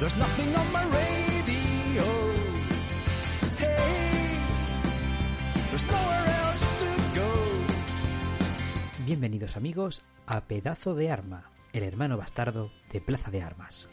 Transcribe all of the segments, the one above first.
There's nothing on my radio. Hey, there's nowhere else to go. Bienvenidos amigos a Pedazo de Arma, el hermano bastardo de Plaza de Armas.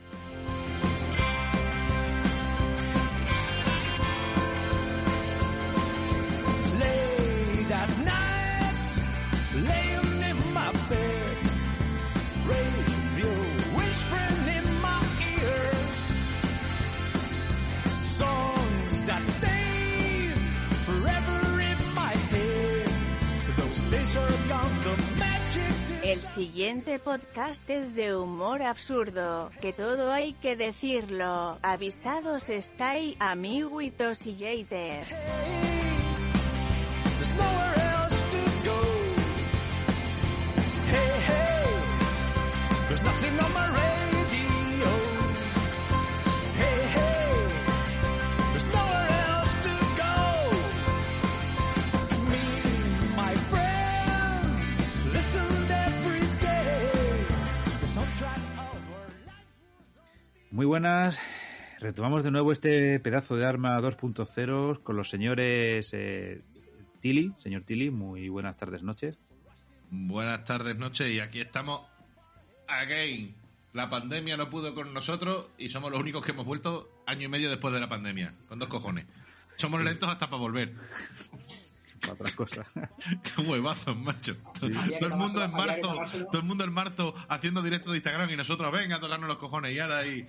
Siguiente podcast es de humor absurdo, que todo hay que decirlo. Avisados estáis, amiguitos y haters. Muy buenas. Retomamos de nuevo este pedazo de arma 2.0 con los señores eh, Tilly. Señor Tilly, muy buenas tardes, noches. Buenas tardes, noches, y aquí estamos again. La pandemia no pudo con nosotros y somos los únicos que hemos vuelto año y medio después de la pandemia. Con dos cojones. Somos lentos hasta para volver. Para otras cosas. Qué huevazos, macho. Todo el mundo en marzo, todo el mundo en marzo haciendo directo de Instagram y nosotros, venga, a tocarnos los cojones. Y ahora ahí,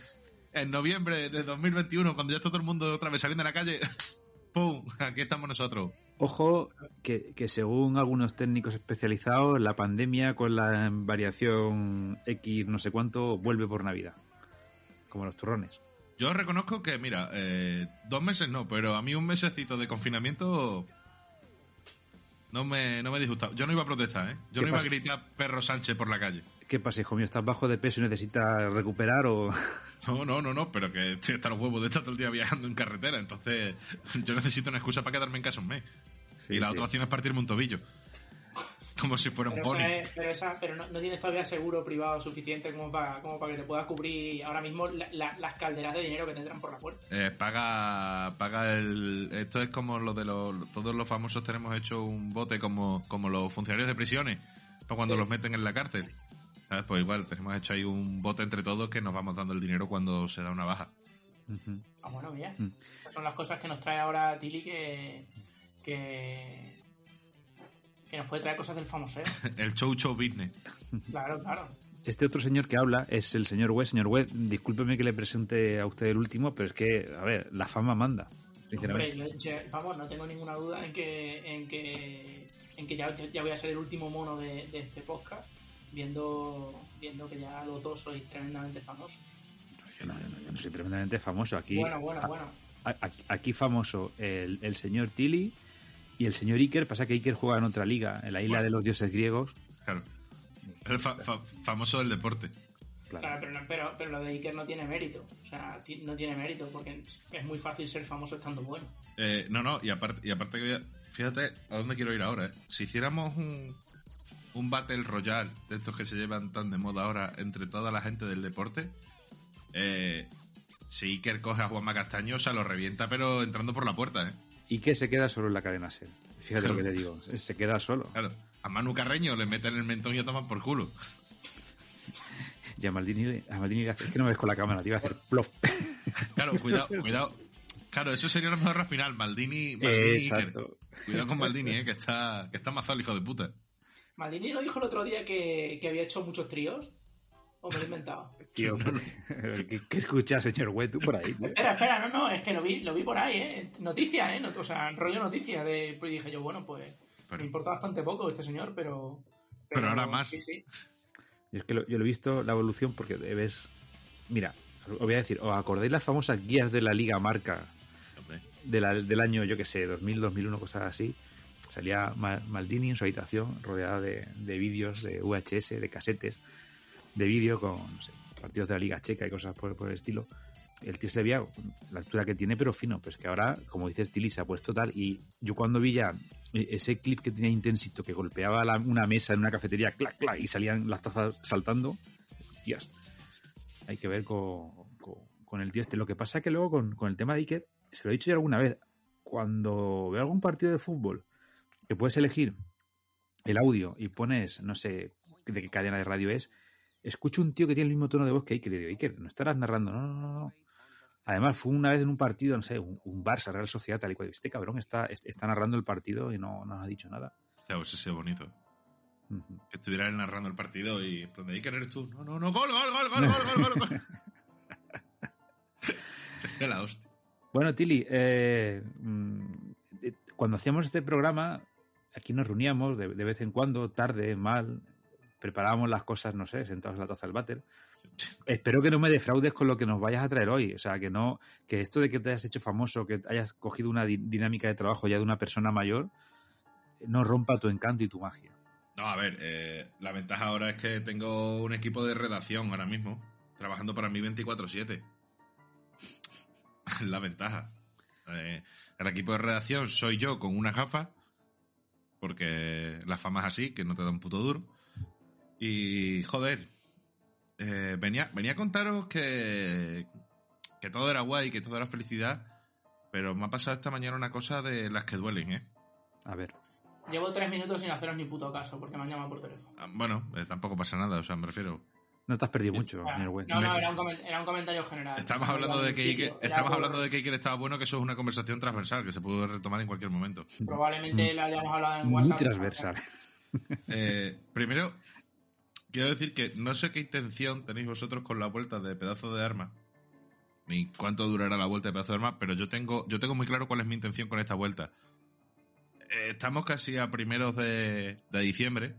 en noviembre de 2021, cuando ya está todo el mundo otra vez saliendo a la calle, ¡pum! Aquí estamos nosotros. Ojo, que, que según algunos técnicos especializados, la pandemia con la variación X no sé cuánto vuelve por Navidad. Como los turrones. Yo reconozco que, mira, eh, dos meses no, pero a mí un mesecito de confinamiento no me, no me disgusta. Yo no iba a protestar, ¿eh? Yo ¿Qué no iba pasa? a gritar perro Sánchez por la calle. ¿Qué pasa, hijo mío? ¿Estás bajo de peso y necesitas recuperar o...? No, no, no, no, pero que estoy hasta los huevos de estar todo el día viajando en carretera. Entonces, yo necesito una excusa para quedarme en casa un mes. Sí, y la sí. otra opción es partirme un tobillo. Como si fuera un Pero, pony. es- pero, esa- pero no, no tienes todavía seguro privado suficiente como para, como para que te puedas cubrir ahora mismo la- la- las calderas de dinero que tendrán por la puerta. Eh, paga, paga el. Esto es como lo de los. Todos los famosos tenemos hecho un bote como, como los funcionarios de prisiones, para cuando Sí. los meten en la cárcel. ¿Sabes? Pues igual, tenemos hecho ahí un bote entre todos que nos vamos dando el dinero cuando se da una baja. Ujú. Ah, bueno, bien. Mm. Son las cosas que nos trae ahora Tilly que, que, que nos puede traer cosas del famoseo. El show show business. Claro, claro. Este otro señor que habla es el señor West. Señor West, discúlpeme que le presente a usted el último, pero es que, a ver, la fama manda, Hombre, sinceramente. yo- yo- vamos, no tengo ninguna duda en que en que, en que ya, ya voy a ser el último mono de, de este podcast, viendo, viendo que ya los dos sois tremendamente famosos. Yo no, yo no- yo no soy tremendamente famoso. Aquí, bueno, bueno, a- bueno. a- aquí famoso el, el señor Tilly y el señor Iker. Pasa que Iker juega en otra liga, en la isla Bueno. de los dioses griegos. Claro. El fa- fa- famoso del deporte. Claro. Claro, pero, no- pero, pero lo de Iker no tiene mérito. O sea, no tiene mérito porque es muy fácil ser famoso estando bueno. Eh, no, no, y aparte, y aparte que voy a- fíjate a dónde quiero ir ahora. ¿eh? Si hiciéramos un, un Battle Royale de estos que se llevan tan de moda ahora entre toda la gente del deporte, eh, si Iker coge a Juanma Castaño, se lo revienta, pero entrando por la puerta, ¿eh? Iker se queda solo en la cadena SER. Fíjate Claro. lo que te digo, se queda solo. Claro, a Manu Carreño le meten el mentón y a toman por culo. Y a Maldini, a Maldini le hace- es que no me ves con la cámara, te iba a hacer plof. Claro, cuidado, cuidado. Claro, eso sería la mejor final, Maldini, Maldini Iker. Exacto. Cuidado con Maldini, eh, que está, que está mazado el hijo de puta. Maldini lo dijo el otro día que, que había hecho muchos tríos. ¿O me lo he inventado? Tío, ¿qué, qué escuchas, señor Wet, tú por ahí? tío? Espera, espera, no, no, es que lo vi, lo vi por ahí, ¿eh? Noticia, ¿eh? Not- o sea, rollo noticia. De, pues dije yo, bueno, pues Pero- me importa bastante poco este señor, pero... Pero ahora más. Sí, sí. Y es que lo- yo lo he visto, la evolución, porque ves... Mira, os voy a decir, ¿os acordáis las famosas guías de la Liga Marca Hombre. de la- del año, yo que sé, 2000, 2001, cosas así? Salía Ma- Maldini en su habitación, rodeada de, de vídeos, de VHS, de casetes, de vídeo con no sé, partidos de la Liga Checa y cosas por, por el estilo. El tío se le veía la altura que tiene, pero fino. Pues que ahora, como dices, Tilly se ha puesto tal. Y yo cuando vi ya ese clip que tenía intensito, que golpeaba la- una mesa en una cafetería, clac, clac, y salían las tazas saltando, tías, hay que ver con, con, con el tío este. Lo que pasa que luego con, con el tema de Iker, se lo he dicho ya alguna vez, cuando veo algún partido de fútbol que puedes elegir el audio y pones, no sé de qué cadena de radio es, escucho un tío que tiene el mismo tono de voz que Iker y digo, Iker, no estarás narrando, no, no, no. Además, fue una vez en un partido, no sé, un, Barça, Real Sociedad, tal y cual. Este cabrón está, está narrando el partido y no, nos ha dicho nada. Ya, pues ese bonito. Que estuviera él narrando el partido y en plan de Iker eres tú. No, no, no, gol, gol, gol, gol, gol, gol, gol. gol. La hostia. Bueno, Tili, eh, mm, eh, cuando hacíamos este programa, aquí nos reuníamos de vez en cuando, tarde, mal, preparábamos las cosas, no sé, sentados en la taza del váter. Espero que no me defraudes con lo que nos vayas a traer hoy. O sea, que no, que esto de que te hayas hecho famoso, que hayas cogido una di- dinámica de trabajo ya de una persona mayor, no rompa tu encanto y tu magia. No, a ver, eh, la ventaja ahora es que tengo un equipo de redacción ahora mismo, trabajando para mí 24-7. la ventaja. Eh, el equipo de redacción soy yo con una gafa, porque la fama es así, que no te da un puto duro. Y, joder, eh, venía, venía a contaros que, que todo era guay, que todo era felicidad, pero me ha pasado esta mañana una cosa de las que duelen, ¿eh? A ver. Llevo tres minutos sin haceros ni puto caso porque me han llamado por teléfono. Ah, Bueno, eh, tampoco pasa nada, o sea, me refiero... No te has perdido mucho, Ah, señor Güell. no, no, era un, era un comentario general. Estamos hablando de que Iker, sitio. Era estamos por- hablando de que Iker estaba bueno, que eso es una conversación transversal que se puede retomar en cualquier momento. Probablemente la hayamos hablado en Muy WhatsApp. transversal. Eh, primero, quiero decir que no sé qué intención tenéis vosotros con la vuelta de pedazo de arma, ni cuánto durará la vuelta de pedazo de arma, pero yo tengo, yo tengo muy claro cuál es mi intención con esta vuelta. Eh, estamos casi a primeros de, de diciembre,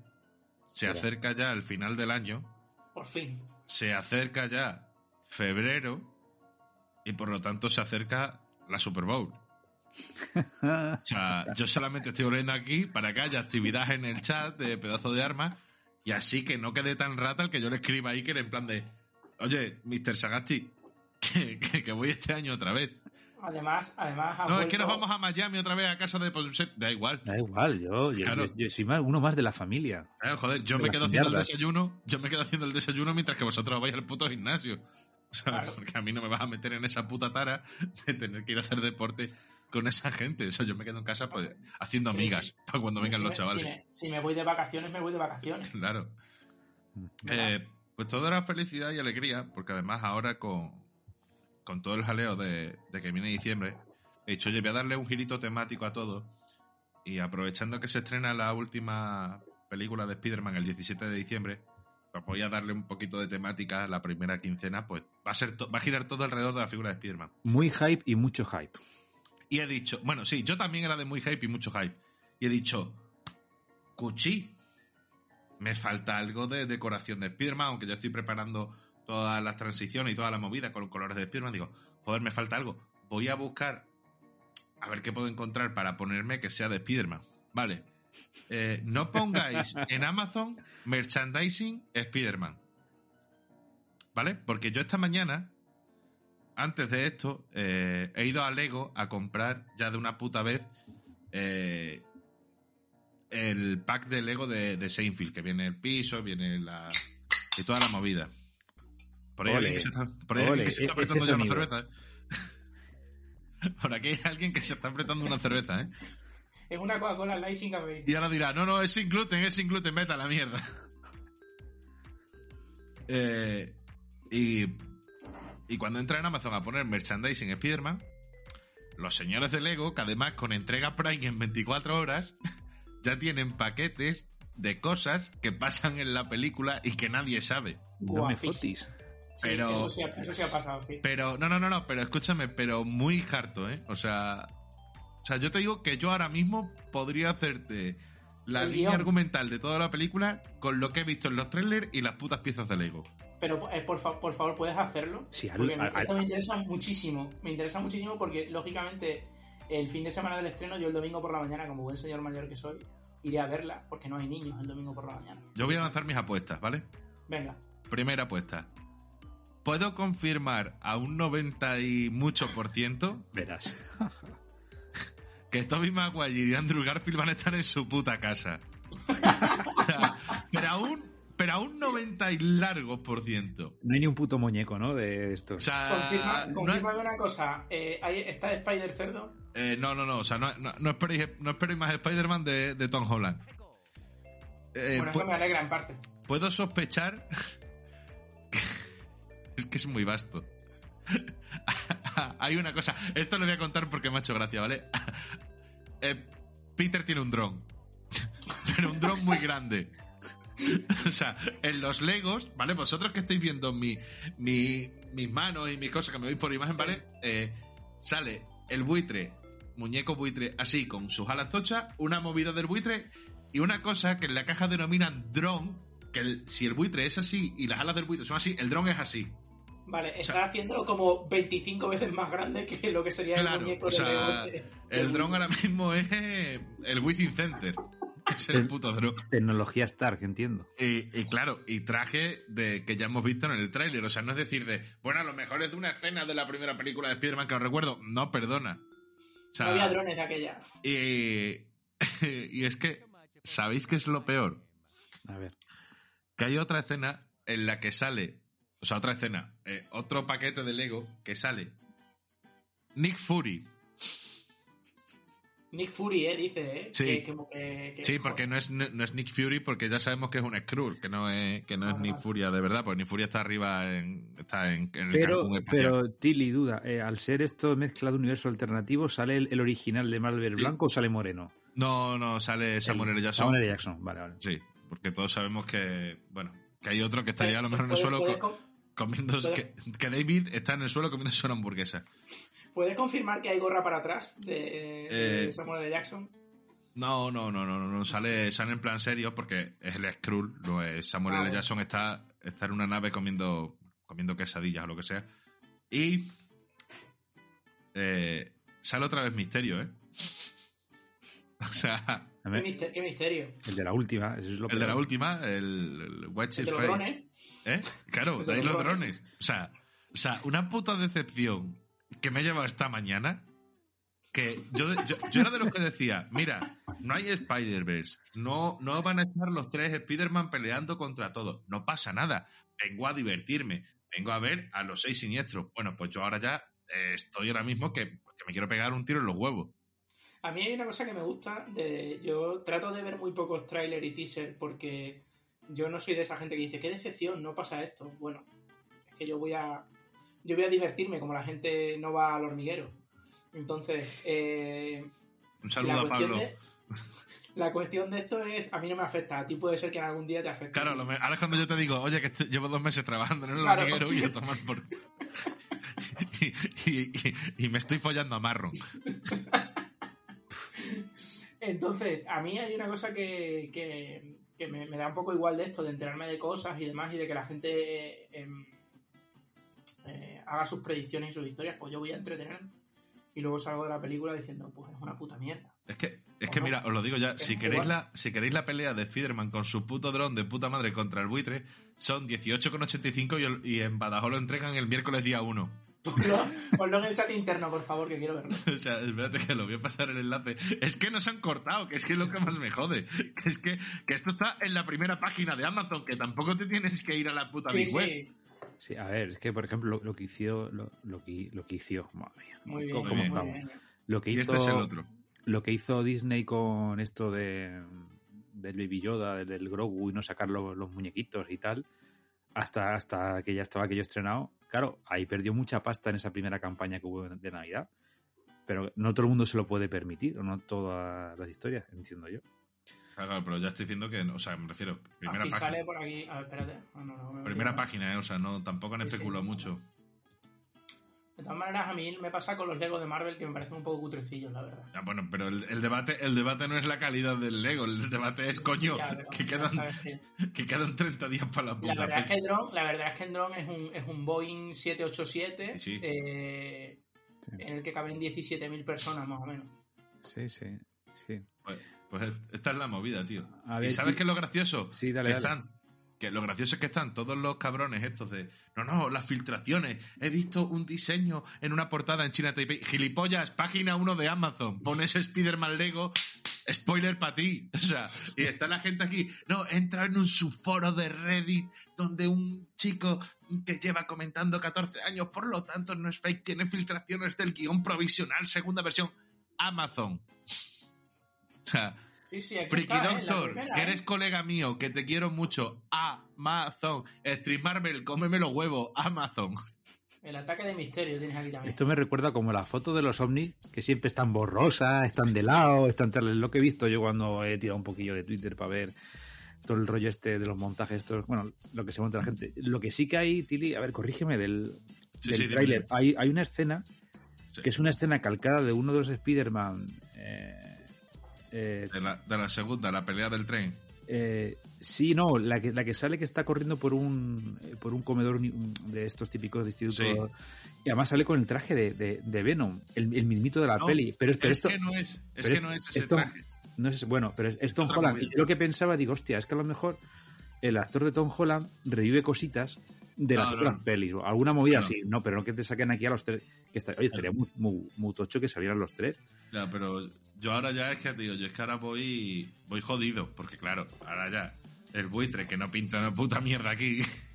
se Mira. acerca ya el final del año, Por fin. se acerca ya febrero y por lo tanto se acerca la Super Bowl. O sea, yo solamente estoy volviendo aquí para que haya actividad en el chat de pedazo de arma y así que no quede tan rata el que yo le escriba a Iker en plan de oye, Mr. Sagasti, que, que- que voy este año otra vez. Además, además. No, es que nos vamos a Miami otra vez a casa de... Da igual. Da igual, yo, yo, Claro. yo- yo soy más, uno más de la familia. Claro, joder, yo De me quedo haciendo el desayuno, yo me quedo haciendo el desayuno mientras que vosotros vais al puto gimnasio. O sea, Claro. porque a mí no me vas a meter en esa puta tara de tener que ir a hacer deporte con esa gente. O sea, yo me quedo en casa pues, haciendo Sí, amigas sí. para cuando vengan si los me- chavales. Si me, si me voy de vacaciones, me voy de vacaciones. Claro. Eh, pues todo era felicidad y alegría, porque además ahora con, con todo el jaleo de, de que viene diciembre, he dicho, oye, voy a darle un girito temático a todo. Y aprovechando que se estrena la última película de Spider-Man el 17 de diciembre, pues voy a darle un poquito de temática la primera quincena, pues va a, ser va a girar todo alrededor de la figura de Spider-Man. Muy hype y mucho hype. Y he dicho, bueno, sí, yo también era de muy hype y mucho hype. Y he dicho, Cuchi, me falta algo de decoración de Spiderman, aunque yo estoy preparando todas las transiciones y toda la movida con colores de Spiderman. Digo, joder, me falta algo. Voy a buscar a ver qué puedo encontrar para ponerme que sea de Spiderman. Vale. Eh, no pongáis en Amazon merchandising Spiderman. ¿Vale? Porque yo esta mañana antes de esto, eh, he ido a Lego a comprar ya de una puta vez eh, el pack de Lego de, de Seinfeld, que viene el piso, viene la. y toda la movida. Por ahí alguien que se está, por ahí hay alguien Ole, que se está e- apretando ya una cerveza. ¿eh? Por aquí hay alguien que se está apretando una cerveza, ¿eh? Es una Coca-Cola Light sin cafeína. Y ahora dirá, no, no, es sin gluten, es sin gluten, vete a la mierda. Eh, y, y cuando entra en Amazon a poner merchandising Spider-Man, los señores de Lego, que además con entrega Prime en 24 horas, ya tienen paquetes de cosas que pasan en la película y que nadie sabe. No me fotis. Sí, pero- Eso sí, ha- eso sí ha pasado, sí. Pero, no, no, no, no, pero escúchame, pero muy harto, ¿eh? O sea, o sea, yo te digo que yo ahora mismo podría hacerte la El línea guion. argumental de toda la película con lo que he visto en los trailers y las putas piezas de Lego. Pero eh, por, fa- por favor, ¿puedes hacerlo? Sí, al- porque al- esto al- me interesa muchísimo. Me interesa muchísimo porque, lógicamente, el fin de semana del estreno, yo el domingo por la mañana, como buen señor mayor que soy, iré a verla porque no hay niños el domingo por la mañana. Yo voy a lanzar mis apuestas, ¿vale? Venga. Primera apuesta. ¿Puedo confirmar a un 90 y mucho por ciento Verás. que Toby Maguire y Andrew Garfield van a estar en su puta casa? Pero a un, pero a un 90 y largo por ciento. No hay ni un puto muñeco, ¿no? De esto. O sea, Confirma, Ah, no, confírmame una cosa. Eh, ¿hay- ¿Está Spider Cerdo? eh, no, no, no, o sea, no, no, no esperéis, no esperéis más Spider-Man de, de Tom Holland. Eh, bueno, eso me alegra en parte. puedo sospechar. es que es muy vasto. Hay una cosa. Esto lo voy a contar porque me ha hecho gracia, ¿vale? Eh, Peter tiene un dron. Pero un dron muy grande. O sea, en los Legos, ¿vale? Vosotros que estáis viendo mi, mi- mis manos y mis cosas que me veis por imagen, ¿vale? Eh, sale el buitre, muñeco buitre, así, con sus alas tochas, una movida del buitre y una cosa que en la caja denominan dron, que el- si el buitre es así y las alas del buitre son así, el dron es así. Vale, está sea- haciendo como 25 veces más grande que lo que sería Claro, el muñeco o de sea, de- el dron ahora mismo es el Within Center. Es el puto dron. Tecnología Stark, entiendo. Y, y claro, y traje de que ya hemos visto en el tráiler. O sea, no es decir de, bueno, a lo mejor es de una escena de la primera película de Spider-Man que os recuerdo. No, perdona. O sea, No había drones de aquella. y, y es que, ¿sabéis qué es lo peor? A ver. Que hay otra escena en la que sale, o sea, otra escena, eh, otro paquete de Lego que sale Nick Fury. Nick Fury, ¿eh? Dice, ¿eh? Sí. Que- como que- que- Sí, porque no es, no, no es Nick Fury, porque ya sabemos que es un Skrull, que no es, que no es Nick. Furia de verdad, pues Nick Furia está arriba en, está en, en el Pero, pero Tilly, duda. eh, al ser esto mezcla de universo alternativo, ¿sale el, el original de Marvel Sí. blanco o sale moreno? No, no, sale Samuel L. Jackson. Samuel L. Jackson, vale, vale. Sí, porque todos sabemos que, bueno, que hay otro que estaría a lo mejor en el suelo comiendo, que, que David está en el suelo comiéndose una hamburguesa. ¿Puedes confirmar que hay gorra para atrás de, de Eh, Samuel L. Jackson? No, no, no, no, no, no, sale, sale en plan serio porque es el Skrull, no es Samuel Ah, L. Jackson está, está en una nave comiendo, comiendo quesadillas o lo que sea. Y eh, sale otra vez Misterio, ¿eh? O sea, ¿Qué, ver, mister- qué misterio. el de la última, eso es lo el de la última, el, el Watch El de los drones. ¿Eh? Claro, de ahí los los drones. drones. O sea, o sea, una puta decepción que me ha llevado esta mañana. Que yo, yo, yo era de los que decía, mira, no hay Spider-Verse, no, no van a estar los tres Spider-Man peleando contra todos, no pasa nada, vengo a divertirme, vengo a ver a los seis siniestros. Bueno, pues yo ahora ya eh, estoy ahora mismo que, que me quiero pegar un tiro en los huevos. A mí hay una cosa que me gusta. De, yo trato de ver muy pocos trailers y teaser porque yo no soy de esa gente que dice, qué decepción, no pasa esto. Bueno, es que yo voy a yo voy a divertirme como la gente no va al hormiguero. Entonces, eh, Un saludo a Pablo. de, la cuestión de esto es, a mí no me afecta, a ti puede ser que en algún día te afecte. Claro, lo me- ahora es cuando yo te digo, oye, que estoy- llevo dos meses trabajando en el Claro. hormiguero y a tomar por... y, y- y- y me estoy follando a Marron. Entonces, a mí hay una cosa que, que- que me, me da un poco igual de esto, de enterarme de cosas y demás, y de que la gente eh, em, eh, haga sus predicciones y sus historias, pues yo voy a entretenerme. Y luego salgo de la película diciendo, pues es una puta mierda. Es que, es que mira, os lo digo ya, si queréis, igual. la, si queréis la pelea de Spider-Man con su puto dron de puta madre contra el buitre, son 18,85 y, el- y en Badajoz lo entregan el miércoles día 1. Ponlo, ponlo en el chat interno, por favor, que quiero verlo. O sea, espérate que lo voy a pasar el enlace. Es que nos han cortado, que es que es lo que más me jode. Que es que, que esto está en la primera página de Amazon, que tampoco te tienes que ir a la puta Sí, Big Web. sí. Sí, a ver, es que por ejemplo lo, lo que hizo, lo, lo que, lo que hizo, madre mía, Muy bien, ¿cómo muy bien. estamos? bien. Lo que Y hizo, este es el otro. lo que hizo Disney con esto de del Baby Yoda, del, del Grogu y no sacar los, los muñequitos y tal, hasta, hasta que ya estaba aquello estrenado. Claro, ahí perdió mucha pasta en esa primera campaña que hubo de Navidad. Pero no todo el mundo se lo puede permitir, o no todas las historias, entiendo yo. Claro, pero ya estoy diciendo que, o sea, me refiero, primera Aquí página. sale por aquí. A ver, espérate. Ah, no, no, Primera página, eh, o sea, no, tampoco han Sí, sí. especulado mucho. De todas maneras, a mí me pasa con los Lego de Marvel que me parecen un poco cutrecillos, la verdad. Ah, bueno, pero el, el debate, el debate no es la calidad del Lego, el debate es coño, Ya, que ya quedan, que- que quedan 30 días para la La puta verdad, es que el dron, la verdad es que el dron es un, es un Boeing 787 Sí, eh, Sí. en el que caben 17.000 personas más o menos. Sí, sí, sí. Pues, pues esta es la movida, tío. ¿Y sabes qué es lo gracioso? Sí, dale, que dale. están que lo gracioso es que están todos los cabrones estos de no, no, las filtraciones. He visto un diseño en una portada en China Taipei. Gilipollas, página 1 de Amazon. Pones Spider-Man Lego. Spoiler para ti. O sea, y está la gente aquí. No, entra en un subforo de Reddit donde un chico que lleva comentando 14 años, por lo tanto no es fake, tiene filtraciones del guion provisional, segunda versión. Amazon. O sea, Sí, sí, aquí Friki está, ¿eh? Doctor, primera, que ¿eh? eres colega mío, que te quiero mucho. Amazon. Stream Marvel, cómeme los huevos. Amazon. El ataque de misterio tienes aquí también. Esto me recuerda como la foto de los ovnis, que siempre están borrosas, están de lado, están tal. Lo que he visto yo cuando he tirado un poquillo de Twitter para ver todo el rollo este de los montajes, bueno, lo que se monta la gente. Lo que sí que hay, Tili, a ver, corrígeme del, Sí, del sí, tráiler. Hay, hay una escena Sí. que es una escena calcada de uno de los Spider-Man. eh, eh, De la, de la segunda, la pelea del tren. eh, sí, no, la que, la que sale que está corriendo por un eh, por un comedor de estos típicos de instituto. Y además sale con el traje de, de- de Venom, el, el mismito de la No, peli. Pero, pero es esto que no es, es que no es ese esto- traje. no es bueno, pero es, Tom Holland. Y yo lo que pensaba, digo, hostia, es que a lo mejor el actor de Tom Holland revive cositas de las No, otras no. pelis. Alguna movida No. así, no, pero no que te saquen aquí a los tres. Que está- oye, estaría muy, muy, muy tocho que salieran los tres. Ya, pero yo ahora ya es que, tío, yo es que ahora voy, voy jodido. Porque claro, ahora ya, el buitre que no pinta una puta mierda aquí.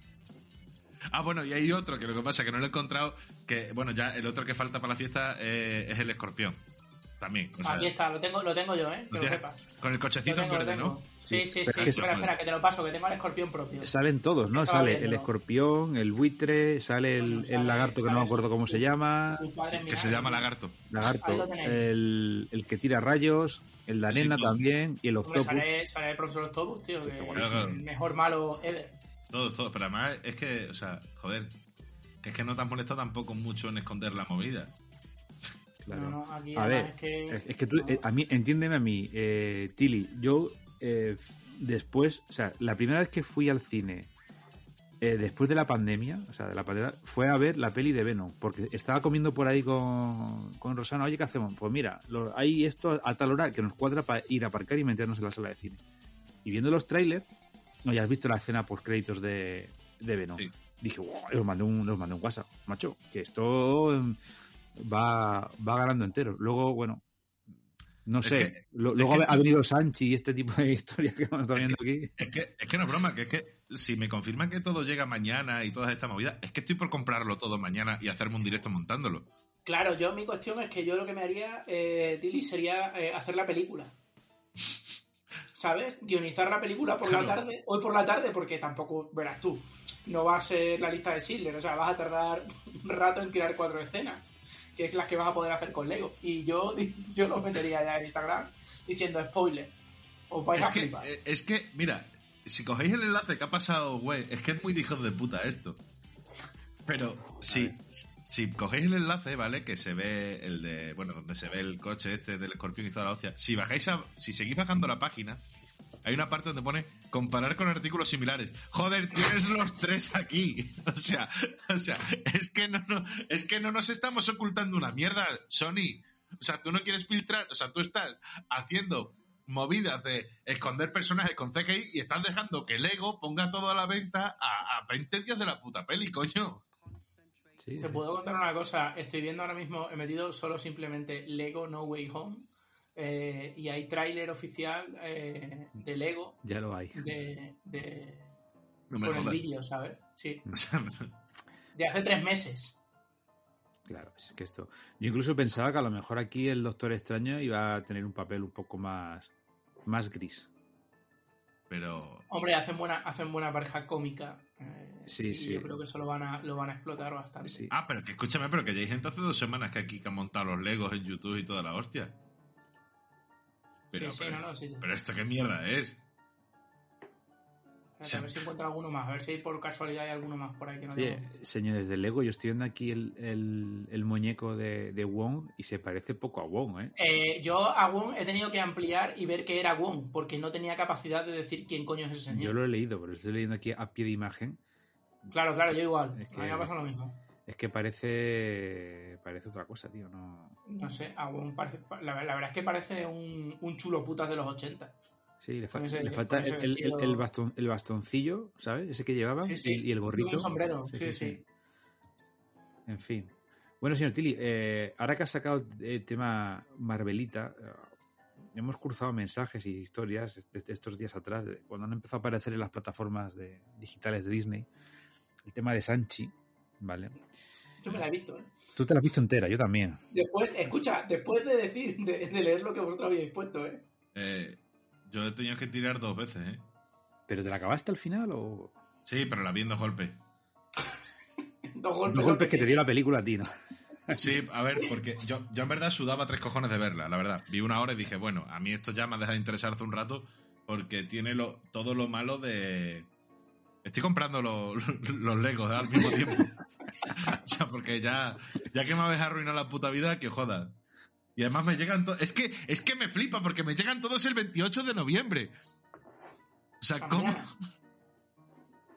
Ah, bueno, y hay otro que lo que pasa es que no lo he encontrado. Que, bueno, ya el otro que falta para la fiesta eh, es el escorpión. También. o sea, Aquí está, lo tengo, lo tengo yo, ¿eh? Que lo sepas. Con el cochecito en verde. ¿no? Sí, sí, sí. que- Espera, espera, que te lo paso, que tengo al escorpión propio. Salen todos, ¿no? Sale el viéndolo. escorpión, el buitre, sale el, Bueno, el sale- lagarto que no me acuerdo cómo se llama. Que se llama lagarto. Lagarto, el, el que tira rayos, el de arena Sí, también y el octopus. sale, sale el profesor Octopus, tío, que está es buenísimo. el mejor malo ever. Todos, todos. Pero además es que, o sea, joder, que es que no te has molestado tampoco mucho en esconder la movida. Claro. No, no, aquí A ver, es que... Es, es que tú, no. eh, a mí, entiéndeme a mí, eh, Tilly, yo eh, después, o sea, la primera vez que fui al cine eh, después de la pandemia, o sea, de la pandemia, fue a ver la peli de Venom, porque estaba comiendo por ahí con, con Rosana, oye, ¿qué hacemos? Pues mira, lo- hay esto a tal hora que nos cuadra para ir a aparcar y meternos en la sala de cine. Y viendo los trailers, no, ya has visto la escena post créditos de, de Venom. Sí. Dije, wow, os mandé, un, os mandé un WhatsApp, macho, que esto em, va, va ganando entero. Luego, bueno, no Es sé, que- lo- es luego que- ha venido Sanchi y este tipo de historias que hemos estado viendo aquí. Es que, es que no es broma, que es que si me confirman que todo llega mañana y toda esta movida, es que estoy por comprarlo todo mañana y hacerme un directo montándolo. Claro, yo mi cuestión es que yo lo que me haría, eh, sería eh, hacer la película. ¿Sabes? Guionizar la película por la tarde, hoy por la tarde, porque tampoco, verás tú, no va a ser la lista de Schindler, o sea, vas a tardar un rato en crear cuatro escenas, que es las que vas a poder hacer con Lego. Y yo, yo lo metería ya en Instagram diciendo spoiler. Os vais Es a que, flipar. eh, es que, mira, si cogéis el enlace que ha pasado, güey, es que es muy de hijos de puta esto. Pero si, si cogéis el enlace, ¿vale? Que se ve el de, bueno, donde se ve el coche este del escorpión y toda la hostia. Si bajáis a, si seguís bajando la página, hay una parte donde pone comparar con artículos similares. Joder, tienes los tres aquí. O sea, o sea, es que no, no, es que no nos estamos ocultando una mierda, Sony. O sea, tú no quieres filtrar, o sea, tú estás haciendo movidas de esconder personajes con CGI y estás dejando que Lego ponga todo a la venta a, a 20 días de la puta peli, coño. Sí, Te sí. puedo contar una cosa. Estoy viendo ahora mismo, he metido solo simplemente Lego No Way Home. Eh, y hay tráiler oficial eh, de Lego Ya lo hay. de, de- No el vídeo, ¿sabes? Sí. De hace tres meses. Claro, es que esto. Yo incluso pensaba que a lo mejor aquí el Doctor Extraño iba a tener un papel un poco más, más gris. Pero Hombre, hacen buena, hacen buena pareja cómica. eh, Sí, y sí. Yo creo que eso lo van a, lo van a explotar bastante. Sí. Ah, pero que escúchame, pero que ya hay gente hace dos semanas que aquí que ha montado los Legos en YouTube y toda la hostia. Pero, sí, sí, pero, no, no, sí. pero esto qué mierda es. A ver si encuentro alguno más. A ver si por casualidad hay alguno más por ahí que no Oye, tengo señores de Lego, yo estoy viendo aquí el, el, el muñeco de, de Wong y se parece poco a Wong, ¿eh? Eh, yo a Wong he tenido que ampliar y ver que era Wong, porque no tenía capacidad de decir quién coño es ese señor. Yo lo he leído, pero estoy leyendo aquí a pie de imagen. Claro, claro, yo igual. Es A mí que- me pasa lo mismo. Es que parece parece otra cosa, tío. No... No sé, a Wong parece, la, la verdad es que parece un, un chulo putas de los 80. Sí, le, fa- ese- le falta el, el- el bastoncillo, ¿sabes? Ese que llevaban Sí, sí. y, y el gorrito. Un sombrero, sí, sí. En fin. Bueno, señor Tilly, eh, ahora que has sacado el tema Marvelita, eh, hemos cruzado mensajes y historias de- estos días atrás, cuando han empezado a aparecer en las plataformas de- digitales de Disney, el tema de Sanchi, ¿vale? Yo me la he visto, ¿eh? Tú te la has visto entera, yo también. Después, escucha, después de decir, de, de leer lo que vosotros habíais puesto, ¿eh? Eh, yo he tenido que tirar dos veces, ¿eh? ¿Pero te la acabaste al final o...? Sí, pero la vi en dos golpes. Dos golpes. Los golpes que te dio la película a ti, ¿no? Sí, a ver, porque yo, yo en verdad sudaba tres cojones de verla, la verdad. Vi una hora y dije, bueno, a mí esto ya me ha dejado de interesar hace un rato porque tiene lo, todo lo malo de... Estoy comprando lo- los Legos al mismo tiempo. o sea, porque ya, ya que me habéis arruinado la puta vida, que joda. Y además me llegan todos... Es que, es que me flipa porque me llegan todos el 28 de noviembre. O sea, ¿cómo?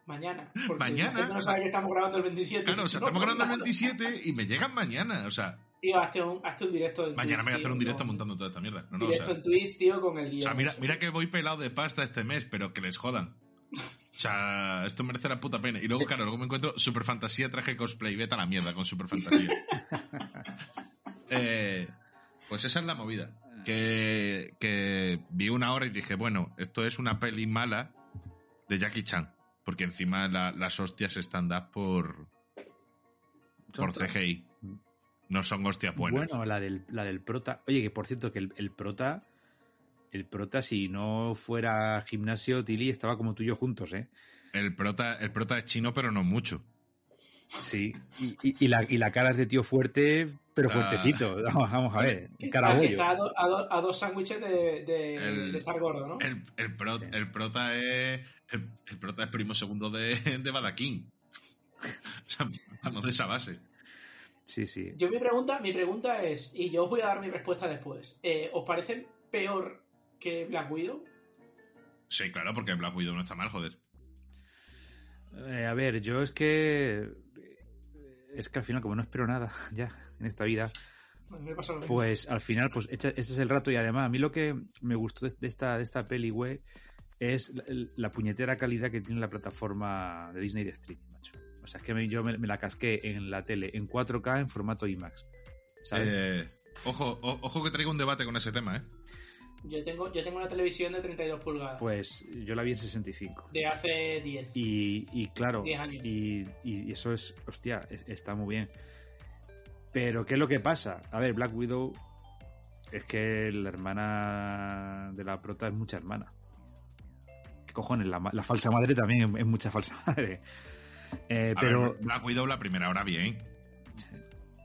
Mañana. Mañana. Porque no sabe que estamos grabando el 27. Claro, o sea, No, estamos grabando el nada. 27 y me llegan mañana. O sea, Tío, hazte un, hazte un directo en mañana Twitch, me voy a hacer un directo montando toda esta mierda. No, no, o directo sea, en Twitch, tío, con el guion. O sea, mira, mira que voy pelado de pasta este mes, pero que les jodan. O sea, esto merece la puta pena. Y luego, claro, luego me encuentro Super Fantasía traje cosplay. Vete a la mierda con Super Fantasía. Eh, pues esa es la movida. Que, que vi una hora y dije, bueno, esto es una peli mala de Jackie Chan. Porque encima la- las hostias están dadas por, por CGI. No son hostias buenas. Bueno, la del, la del prota. Oye, que por cierto, que el, el prota. El prota, si no fuera gimnasio, Tilly estaba como tú y yo juntos, ¿eh? El, prota, el prota es chino, pero no mucho. Sí. Y, y- y la, y la cara es de tío fuerte, pero Ah. fuertecito. Vamos, vamos a ver. Está, que bollo. está a, do- a do- a dos sándwiches de, de, El- de estar gordo, ¿no? El, el, pro- el prota es. El, el prota es primo segundo de, de Badaquín. O sea, vamos de esa base. Sí, sí. Yo mi pregunta, mi pregunta es, y yo os voy a dar mi respuesta después. eh, ¿Os parece peor que Black Widow? Sí, claro, porque Black Widow no está mal, joder. Eh, a ver, yo es que. Es que al final, como no espero nada ya en esta vida, A mí me pasa lo mismo. Pues al final, pues este es el rato y además a mí lo que me gustó de de esta, de esta peli, güey, es la, la puñetera calidad que tiene la plataforma de Disney de streaming, macho. O sea, es que me- yo me, me la casqué en la tele en 4K en formato IMAX. ¿Sabes? Eh, ojo, o- ojo que traigo un debate con ese tema, ¿eh? Yo tengo, yo tengo una televisión de 32 pulgadas. pues yo la vi en 65. de hace 10. Y, y claro, 10 años. y, y eso es, hostia, es- está muy bien. Pero, ¿qué es lo que pasa? A ver, Black Widow es que la hermana de la prota es mucha hermana. ¿Qué cojones? La, la falsa madre también es mucha falsa madre. Eh, A pero. ver, Black Widow la primera hora bien.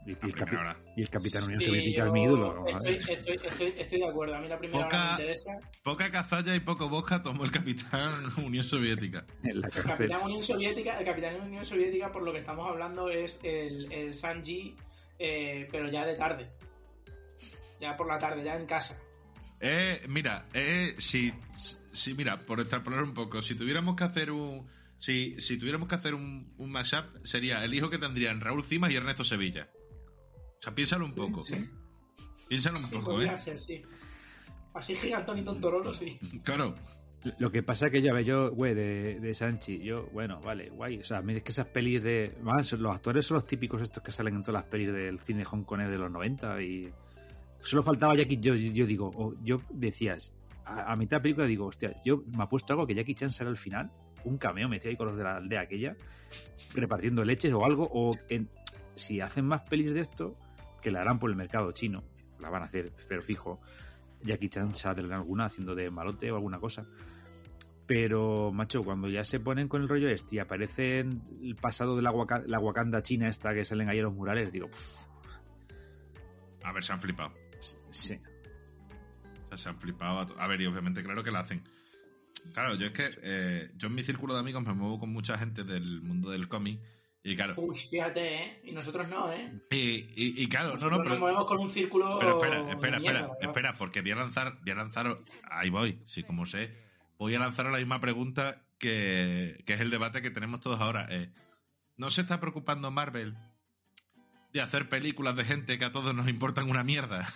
Y, el primera capi- hora. y el Capitán Unión Sí, Soviética es mi ídolo. Estoy, ver. estoy, estoy, estoy de acuerdo. A mí la primera hora Poca- me interesa. Poca cazalla y poco bosca tomó el capitán Unión Soviética. El. Capitán Unión Soviética, el Capitán Unión Soviética, por lo que estamos hablando, es el, el Sanji, eh, pero ya de tarde. Ya por la tarde, ya en casa. Eh, mira, eh, si, si, mira, por extrapolar un poco, si tuviéramos que hacer un. Si, si tuviéramos que hacer un, un mashup, sería el hijo que tendrían Raúl Cimas y Ernesto Sevilla. Sea, piénsalo un poco. Piénsalo un Sí, poco, ¿eh? ser, sí. Así gigantón y tontorolo, sí. Claro. Lo que pasa es que ya ve yo, güey, de, de Sanchi, yo, bueno, vale, guay. O sea, mí es que esas pelis de. Los actores son los típicos estos que salen en todas las pelis del cine hongkonés de los 90 y. Solo faltaba Jackie. Yo, yo digo, o yo decías, a, a mitad de película digo, hostia, yo me ha puesto algo que Jackie Chan sale al final, un cameo metido ahí con los de la aldea aquella, repartiendo leches o algo, o en- si hacen más pelis de esto, que la harán por el mercado chino, la van a hacer, pero fijo. Jackie Chan sale en alguna haciendo de malote o alguna cosa. Pero, macho, cuando ya se ponen con el rollo este y aparece el pasado de la, Waka- la Wakanda china esta que salen ahí en los murales, digo, "Pff, A ver, se han flipado. sí. O sea, se han flipado. A ver, y obviamente, claro que la hacen. Claro, yo es que eh, yo en mi círculo de amigos me muevo con mucha gente del mundo del cómic y claro, Uy, fíjate, ¿eh? Y nosotros no, ¿eh? y, y- y claro, no, Nosotros no, nos pero, movemos con un círculo. pero espera, espera, mierda, espera, ¿verdad? espera, porque voy a lanzar, voy a lanzar, ahí voy, sí, como sé, voy a lanzar la misma pregunta que, que es el debate que tenemos todos ahora. eh, ¿No se está preocupando Marvel de hacer películas de gente que a todos nos importan una mierda?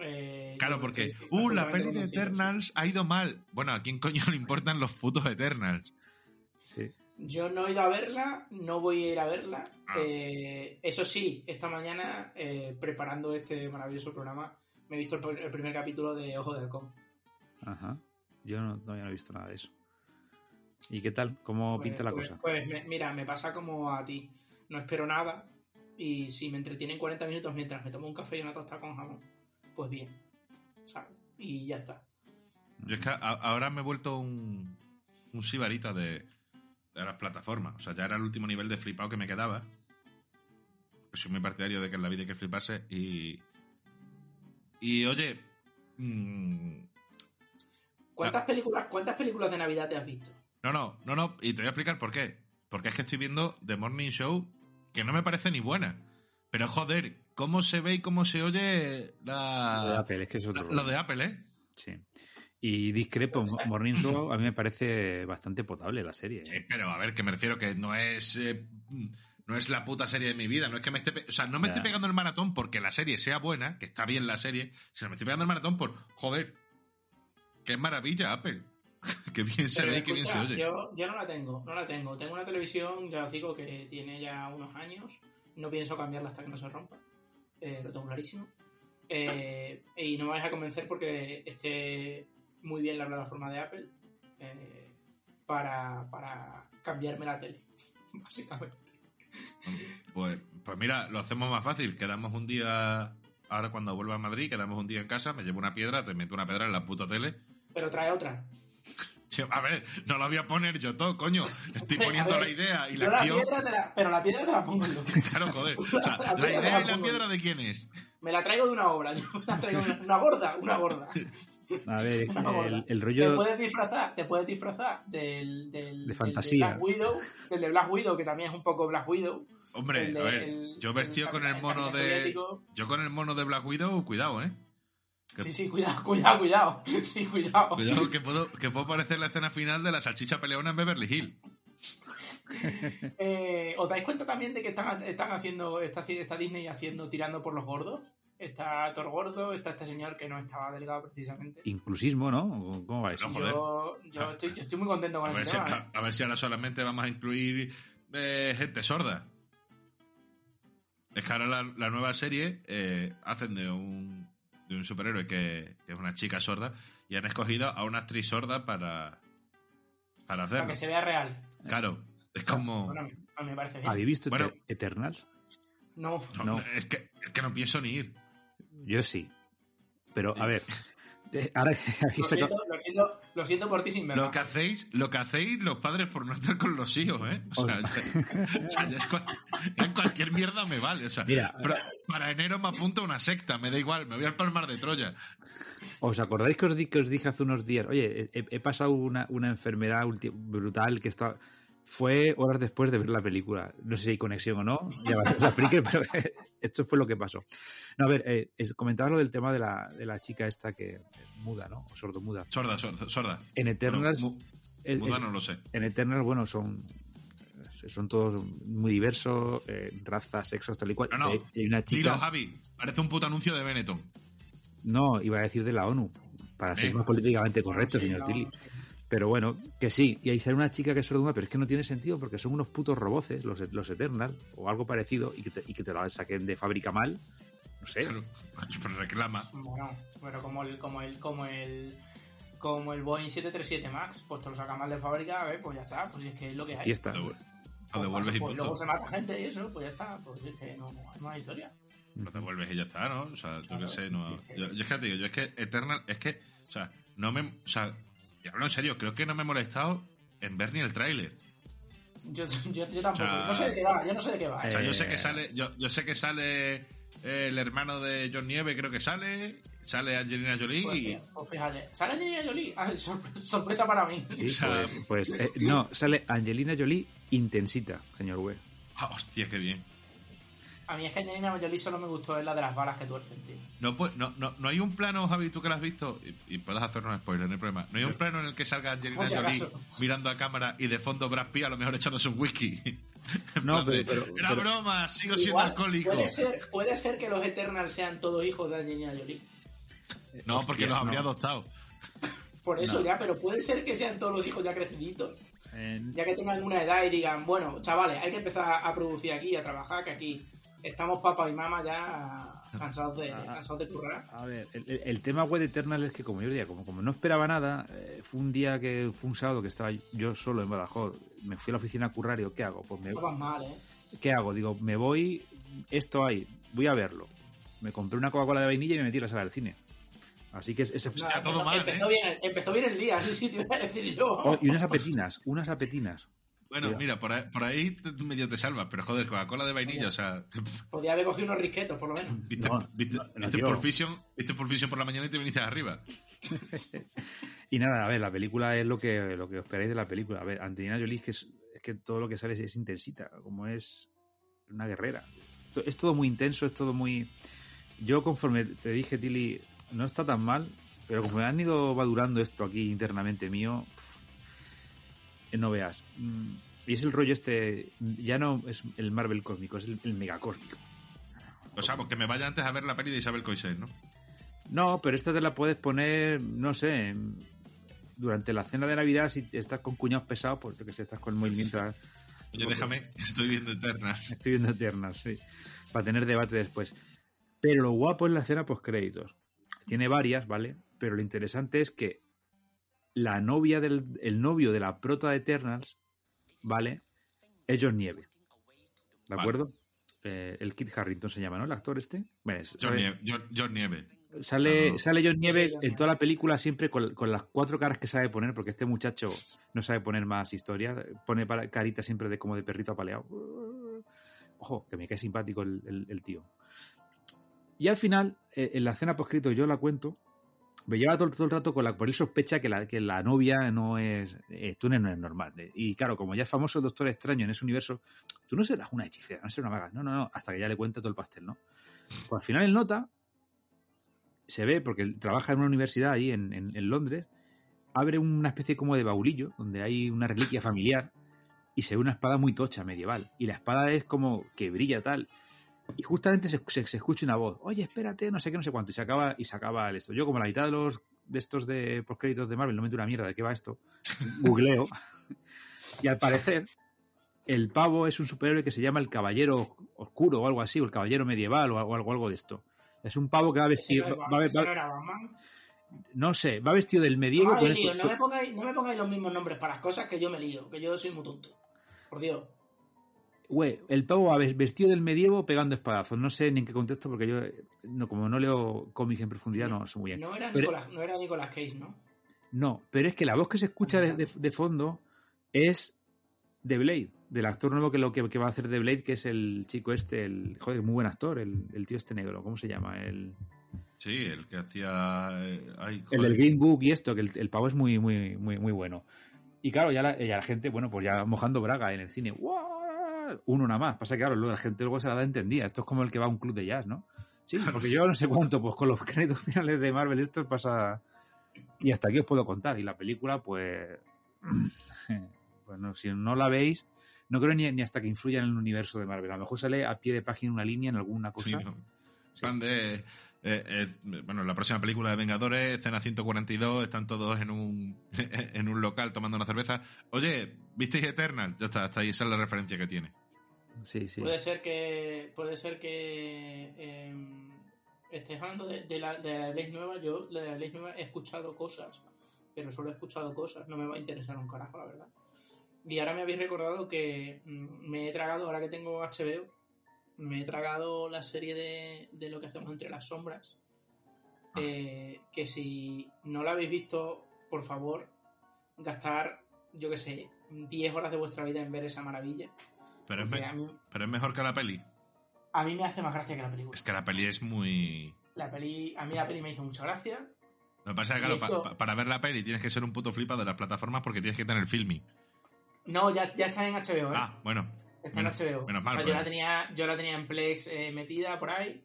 Eh, Claro, porque, uh, la peli de. Eternals ha ido mal. Bueno, ¿a quién coño le importan los putos Eternals? Sí. Yo no he ido a verla, no voy a ir a verla. Ah. Eh, eso sí, esta mañana, eh, preparando este maravilloso programa, me he visto el, pr- el primer capítulo de Ojo de Halcón. Ajá. Yo no, todavía no he visto nada de eso. ¿Y qué tal? ¿Cómo Pues- pinta la pues- cosa? Pues me- mira, me pasa como a ti. No espero nada. Y si me entretienen 40 minutos mientras me tomo un café y una tostada con jamón, pues bien. ¿sabes? Y ya está. Yo es que a- ahora me he vuelto un, un sibarita de, de las plataformas. O sea, ya era el último nivel de flipado que me quedaba. Soy muy partidario de que en la vida hay que fliparse. Y. Y oye. mm, ¿Cuántas, películas, ¿Cuántas películas de Navidad te has visto? no, no, no, no. Y te voy a explicar por qué. Porque es que estoy viendo The Morning Show que no me parece ni buena. Pero joder, cómo se ve y cómo se oye la, Lo de Apple, es que es otro lo de Apple, ¿eh? Sí. Y discrepo, Morning Show a mí me parece bastante potable la serie. ¿eh? Sí, pero a ver, que me refiero que no es. eh, no es la puta serie de mi vida. No es que me esté. O sea, no me Ya. estoy pegando el maratón porque la serie sea buena, que está bien la serie, sino me estoy pegando el maratón por. Joder. Qué maravilla, Apple. qué bien se ve y qué bien se oye. Yo, yo no la tengo, no la tengo. Tengo una televisión, ya os digo, que tiene ya unos años. No pienso cambiarla hasta que no se rompa. Eh, lo tengo clarísimo. Eh, y no me vais a convencer porque esté muy bien la plataforma de Apple eh, para, para cambiarme la tele, básicamente. Pues, pues mira, lo hacemos más fácil. Quedamos un día. Ahora cuando vuelva a Madrid, quedamos un día en casa, me llevo una piedra, te meto una piedra en la puta tele. Pero trae otra. A ver, no la voy a poner yo todo, coño. Estoy poniendo ver, la idea y la la acción. piedra te la- pero la piedra te la pongo yo. Claro, joder. O sea, La idea y la pongo piedra de quién es. Me la traigo de una obra. Yo me la traigo de una, una gorda, una gorda. A ver, Una gorda. el, el Te rollo. puedes disfrazar, te puedes disfrazar del, del, del fantasía. Black Widow, del de Black Widow, que también es un poco Black Widow. Hombre, de- a ver, el- yo vestido el con el mono de. soviético. Yo con el mono de Black Widow, cuidado, ¿eh? Que- Sí, sí, cuidado, cuidado, cuidado. Sí, cuidado. Cuidado, que puedo, que puedo parecer la escena final de la salchicha peleona en Beverly Hills. Eh, ¿Os dais cuenta también de que están, están haciendo, está, está Disney haciendo, tirando por los gordos? Está Thor gordo, está este señor que no estaba delgado precisamente. Inclusismo, ¿no? ¿Cómo va eso? No, joder. Yo, yo, estoy, yo estoy muy contento con A ese ver, si, tema. ¿eh? a, a ver si ahora solamente vamos a incluir eh, gente sorda. Es que ahora la, la nueva serie eh, hacen de un, de un superhéroe que, que es una chica sorda y han escogido a una actriz sorda para, para Para hacerlo. que se vea real. Claro, es como... Bueno, a mí, me parece bien. ¿Habéis visto Bueno. Eter- Eternals? No, No, No. Es, que, es que no pienso ni ir. Yo sí. Pero, a ver, ahora que lo siento, lo, siento, lo siento por ti sin verlo. Lo que hacéis, lo que hacéis los padres por no estar con los hijos, ¿eh? O sea, ya, o sea, ya es cual- ya en cualquier mierda me vale. O sea, Mira, para, para enero me apunto a una secta, me da igual, me voy al palmar de Troya. ¿os acordáis que os, di- que os dije hace unos días? Oye, he, he pasado una, una enfermedad brutal que está... Fue horas después de ver la película. No sé si hay conexión o no, ya va a Freaker, pero esto fue lo que pasó. No, a ver, eh, comentabas lo del tema de la, de la chica esta que muda, ¿no? O sordo-muda. Sorda, sorda. sorda. En Eternals... Mu- muda no lo sé. en Eternals, bueno, son son todos muy diversos, eh, razas, sexos, tal y cual. No, no. Eh, hay una Dilo, chica, Javi, parece un puto anuncio de Benetton. no, iba a decir de la ONU, para ser Eh. más políticamente correcto, Sí, señor no, Tilly. sí. Pero bueno, que sí, y ahí sale una chica que es sordomuda, pero es que no tiene sentido porque son unos putos roboces, los, los Eternals, o algo parecido, y que te, y que te lo saquen de fábrica mal, no sé. Pero reclama. Bueno, pero como el, como el, como el, como el Boeing 737 Max, pues te lo saca mal de fábrica, a ver, pues ya está, pues si es que es lo que hay. Y está. Lo Pues devuelves y pues luego se mata gente y eso, pues ya está, pues es que no, no hay más historia. Lo devuelves y ya está, ¿no? O sea, yo Claro, qué sé, no. sí, sí. Yo, yo es que te digo, yo es que Eternal, es que, o sea, no me. O sea, y hablo en serio, creo que no me he molestado en ver ni el tráiler. Yo, yo, yo tampoco, O sea, no sé de qué va, yo no sé de qué va. O sea, yo Eh, sé que sale, yo, yo sé que sale eh, el hermano de John Nieve, creo que sale. Sale Angelina Jolie Pues, y... fíjate, pues fíjate. ¿Sale Angelina Jolie? Ah, sor- sorpresa para mí. Sí, O sea, pues, pues, eh, no, sale Angelina Jolie intensita, señor Web. Ah, hostia, qué bien. A mí es que Angelina Jolie solo me gustó es la de las balas que tuercen, tío. No, pues, no, no, no hay un plano, Javi, tú que lo has visto, y, y puedes hacernos un spoiler, no hay problema. No hay un plano en el que salga Angelina si Jolie acaso. mirando a cámara y de fondo Brad Pitt a lo mejor echándose un whisky. No, pero- pero- Era pero- broma, sigo siendo Igual, alcohólico. Puede ser, puede ser que los Eternals sean todos hijos de Angelina Jolie. No, porque Hostias, los habría no. adoptado. Por eso No. ya, pero puede ser que sean todos los hijos ya creciditos. Ya que tengan una edad y digan, bueno, chavales, hay que empezar a producir aquí, a trabajar, que aquí estamos papá y mamá ya cansados de, Ah. cansados de currar. A ver, el, tema web Eternal es que, como yo decía, como, como no esperaba nada, eh, fue un día que fue un sábado que estaba yo solo en Badajoz, me fui a la oficina a currar y digo, ¿qué hago? Pues me, vas mal, ¿eh? ¿qué hago? Digo, me voy, esto hay, voy a verlo. Me compré una Coca-Cola de vainilla y me metí a la sala del cine. Así que ese No, todo empezó, mal, empezó ¿eh? bien, empezó bien el día, sí, sí, te iba a decir yo. Oh, y unas apetinas, unas apetinas. Bueno, Cuidado. mira, por ahí, por ahí te- medio te salvas, pero joder, Coca-Cola de vainilla, o sea, Podía haber cogido unos risquetos, por lo menos. viste, No, viste, no, no, viste por Fision, viste por Fision por la mañana y te viniste arriba. Y nada, a ver, la película es lo que, lo que esperáis de la película. A ver, Angelina Jolie es que, es, es que todo lo que sale es, es intensita, como es una guerrera. Es todo muy intenso, es todo muy... Yo conforme te dije, Tilly, no está tan mal, pero como me han ido madurando esto aquí internamente mío, pf, eh, no veas. Y es el rollo este, ya no es el Marvel cósmico, es el, el megacósmico. O sea, pues que me vaya antes a ver la peli de Isabel Coixet, ¿no? No, pero esta te la puedes poner, no sé, durante la cena de Navidad, si estás con cuñados pesados, pues que sé, estás con el movimiento. Oye, déjame, estoy viendo Eternas. Estoy viendo Eternas, sí. Para tener debate después. Pero lo guapo es la escena post créditos. Tiene varias, ¿vale? Pero lo interesante es que la novia del el novio de la prota de Eternals, ¿vale? Es John Nieve. ¿De Vale. acuerdo? Eh, el Kit Harrington se llama, ¿no? El actor este. Bueno, es- John Nieve. John, John Nieve. Sale, no. sale John Nieve Sí, John en toda la película siempre con, con las cuatro caras que sabe poner, porque este muchacho no sabe poner más historia. Pone para- carita siempre de como de perrito apaleado. Ojo, que me cae simpático el, el- el tío. Y al final, eh, en la escena poscrito, yo la cuento, me lleva todo, el rato con la. Por él sospecha que la, que la novia no es. Eh, tú no es normal. Eh, Y claro, como ya es famoso el Doctor Extraño en ese universo, tú no serás una hechicera, no serás una maga. No, no, no. Hasta que ya le cuenta todo el pastel, ¿no? Pues al final él nota se ve, porque él trabaja en una universidad ahí en, en- en Londres, abre una especie como de baulillo, donde hay una reliquia familiar, y se ve una espada muy tocha, medieval. Y la espada es como que brilla tal. Y justamente se, se- se escucha una voz, oye, espérate, no sé qué, no sé cuánto, y se acaba, y se acaba esto. Yo, como la mitad de los de estos de postcréditos de Marvel, no me entiendo una mierda de qué va esto, googleo, y al parecer, el pavo es un superhéroe que se llama el Caballero Oscuro o algo así, o el Caballero Medieval o algo, algo de esto. Es un pavo que va vestido. no, va- va- no sé, va vestido del medievo. Ay, con lío, esto- no, me pongáis, no me pongáis los mismos nombres para las cosas que yo me lío, que yo soy muy tonto. Por Dios. Güey, el pavo vestido del medievo pegando espadazos. No sé ni en qué contexto, porque yo, no, como no leo cómics en profundidad, no sé muy bien. No era, Pero- Nicolas, no era Nicolas Cage, ¿no? No, pero es que la voz que se escucha de, de- de fondo es de Blade, del actor nuevo que lo que, que va a hacer de Blade, que es el chico este, el joder, muy buen actor, el, el tío este negro, ¿cómo se llama? El, Sí, el que hacía. eh, ay, el del Green Book y esto, que el, el pavo es muy, muy, muy, muy bueno. Y claro, ya la, ya la gente, bueno, pues ya mojando braga en el cine. Uno nada más. Pasa que, claro, la gente luego se la da entendida. Esto es como el que va a un club de jazz, ¿no? Sí, porque yo no sé cuánto, pues con los créditos finales de Marvel esto pasa... Y hasta aquí os puedo contar. Y la película, pues... Bueno, si no la veis, no creo ni, ni hasta que influya en el universo de Marvel. A lo mejor sale a pie de página una línea en alguna cosa. Sí, ¿no? plan de. Eh, eh, bueno, la próxima película de Vengadores, escena 142, están todos en un, en un local tomando una cerveza. Oye, ¿visteis Eternal? Ya está, hasta ahí, esa es la referencia que tiene. Sí, sí. Puede ser que. Puede ser que. eh, estés hablando de, de la, de la ley nueva. Yo de la ley nueva he escuchado cosas. Pero solo he escuchado cosas. No me va a interesar un carajo, la verdad. Y ahora me habéis recordado que mm, me he tragado, ahora que tengo HBO, me he tragado la serie de, de lo que hacemos entre las sombras. Ah. Eh, que si no la habéis visto, por favor, gastar, yo qué sé, 10 horas de vuestra vida en ver esa maravilla. Pero es, Porque me- a mí, pero es mejor que la peli. a mí me hace más gracia que la película. Es que la peli es muy. La peli, a mí la peli me hizo mucha gracia. Lo que pasa es que, claro, esto- pa- para ver la peli tienes que ser un puto flipa de las plataformas porque tienes que tener filming. No, ya, ya está en HBO, ¿eh? Ah, bueno. Está en menos- HBO. menos mal, o sea, yo pues. la tenía, yo la tenía en Plex eh, metida por ahí.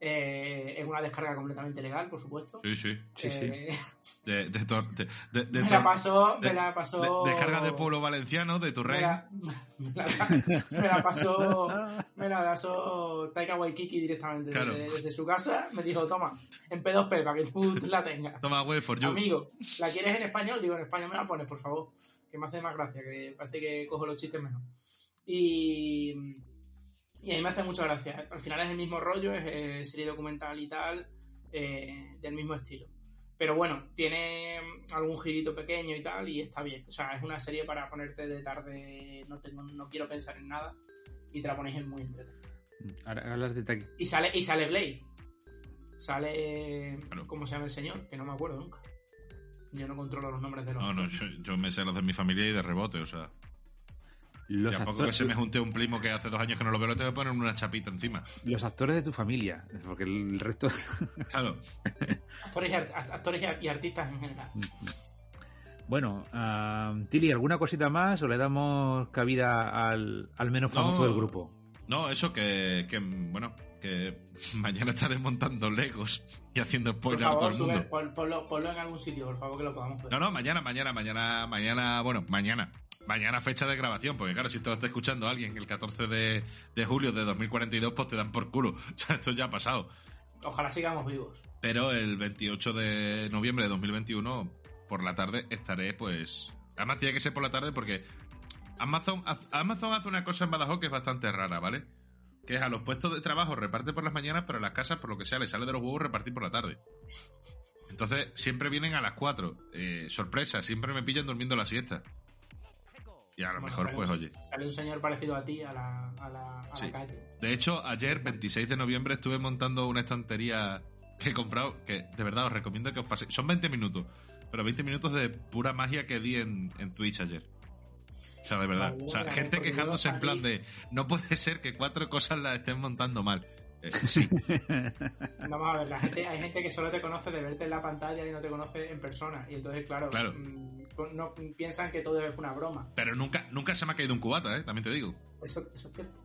Eh, es una descarga completamente legal, por supuesto. Sí, sí. Sí, sí. Eh, De, de, tor- de, de- de me la pasó, me la pasó. de- descarga de pueblo valenciano, de tu Me rey. la, me la- me la pasó, me la pasó Taika Waikiki directamente Claro. desde, desde su casa. Me dijo, toma, en P2P para que tú la tengas. Toma, wait for you. Amigo, ¿la quieres en español? Digo, en español me la pones, por favor. Que me hace más gracia, que parece que cojo los chistes menos. Y, y a mí me hace mucha gracia. Al final es el mismo rollo, es eh, serie documental y tal, eh, del mismo estilo. Pero bueno, tiene algún girito pequeño y tal, y está bien. O sea, es una serie para ponerte de tarde, no, tengo, no quiero pensar en nada, y te la ponéis en muy entretenida. Ahora hablas de Y sale, y sale Blade. Sale. Claro. ¿Cómo se llama el señor? Que no me acuerdo nunca. Yo no controlo los nombres de los. No, no, yo, yo me sé los de mi familia y de rebote, o sea. Los, y a poco que se me junte un primo que hace dos años que no lo veo, le tengo que poner una chapita encima. los actores de tu familia, porque el resto... Claro. Actores, y, art- actores y ar- y artistas en general. Bueno, ah, Tilly, ¿alguna cosita más o le damos cabida al, al menos famoso No. del grupo? No, eso que, que, bueno, que mañana estaré montando Legos y haciendo Por spoiler a todo el sube, mundo. ponlo, ponlo en algún sitio, por favor, que lo podamos ver. No, no, mañana, mañana, mañana, mañana, bueno, mañana. Mañana fecha de grabación, porque claro, si esto lo está escuchando alguien el 14 de, de julio de 2042, pues te dan por culo. O sea, esto ya ha pasado. Ojalá sigamos vivos. Pero el 28 de noviembre de 2021, por la tarde, estaré, pues... Además tiene que ser por la tarde porque Amazon hace una cosa en Badajoz que es bastante rara, ¿vale? Que es a los puestos de trabajo reparte por las mañanas, pero a las casas, por lo que sea, le sale de los huevos repartir por la tarde. Entonces, siempre vienen a las 4. Eh, sorpresa, siempre me pillan durmiendo la siesta. Y a lo Bueno, mejor, pues un- oye. Sale un señor parecido a ti a la, a la, a la Sí. calle. De hecho, ayer, 26 de noviembre, estuve montando una estantería que he comprado, que de verdad os recomiendo que os paséis. Son 20 minutos, pero 20 minutos de pura magia que di en, en Twitch ayer. O sea, de verdad. O sea, gente quejándose en plan de, no puede ser que cuatro cosas las estén montando mal. Eh, sí, Vamos a ver, la gente, hay gente que solo te conoce de verte en la pantalla y no te conoce en persona. Y entonces, claro, Claro. mm, no, piensan que todo es una broma. pero nunca, nunca se me ha caído un cubata, ¿eh? También te digo. Eso, eso es cierto.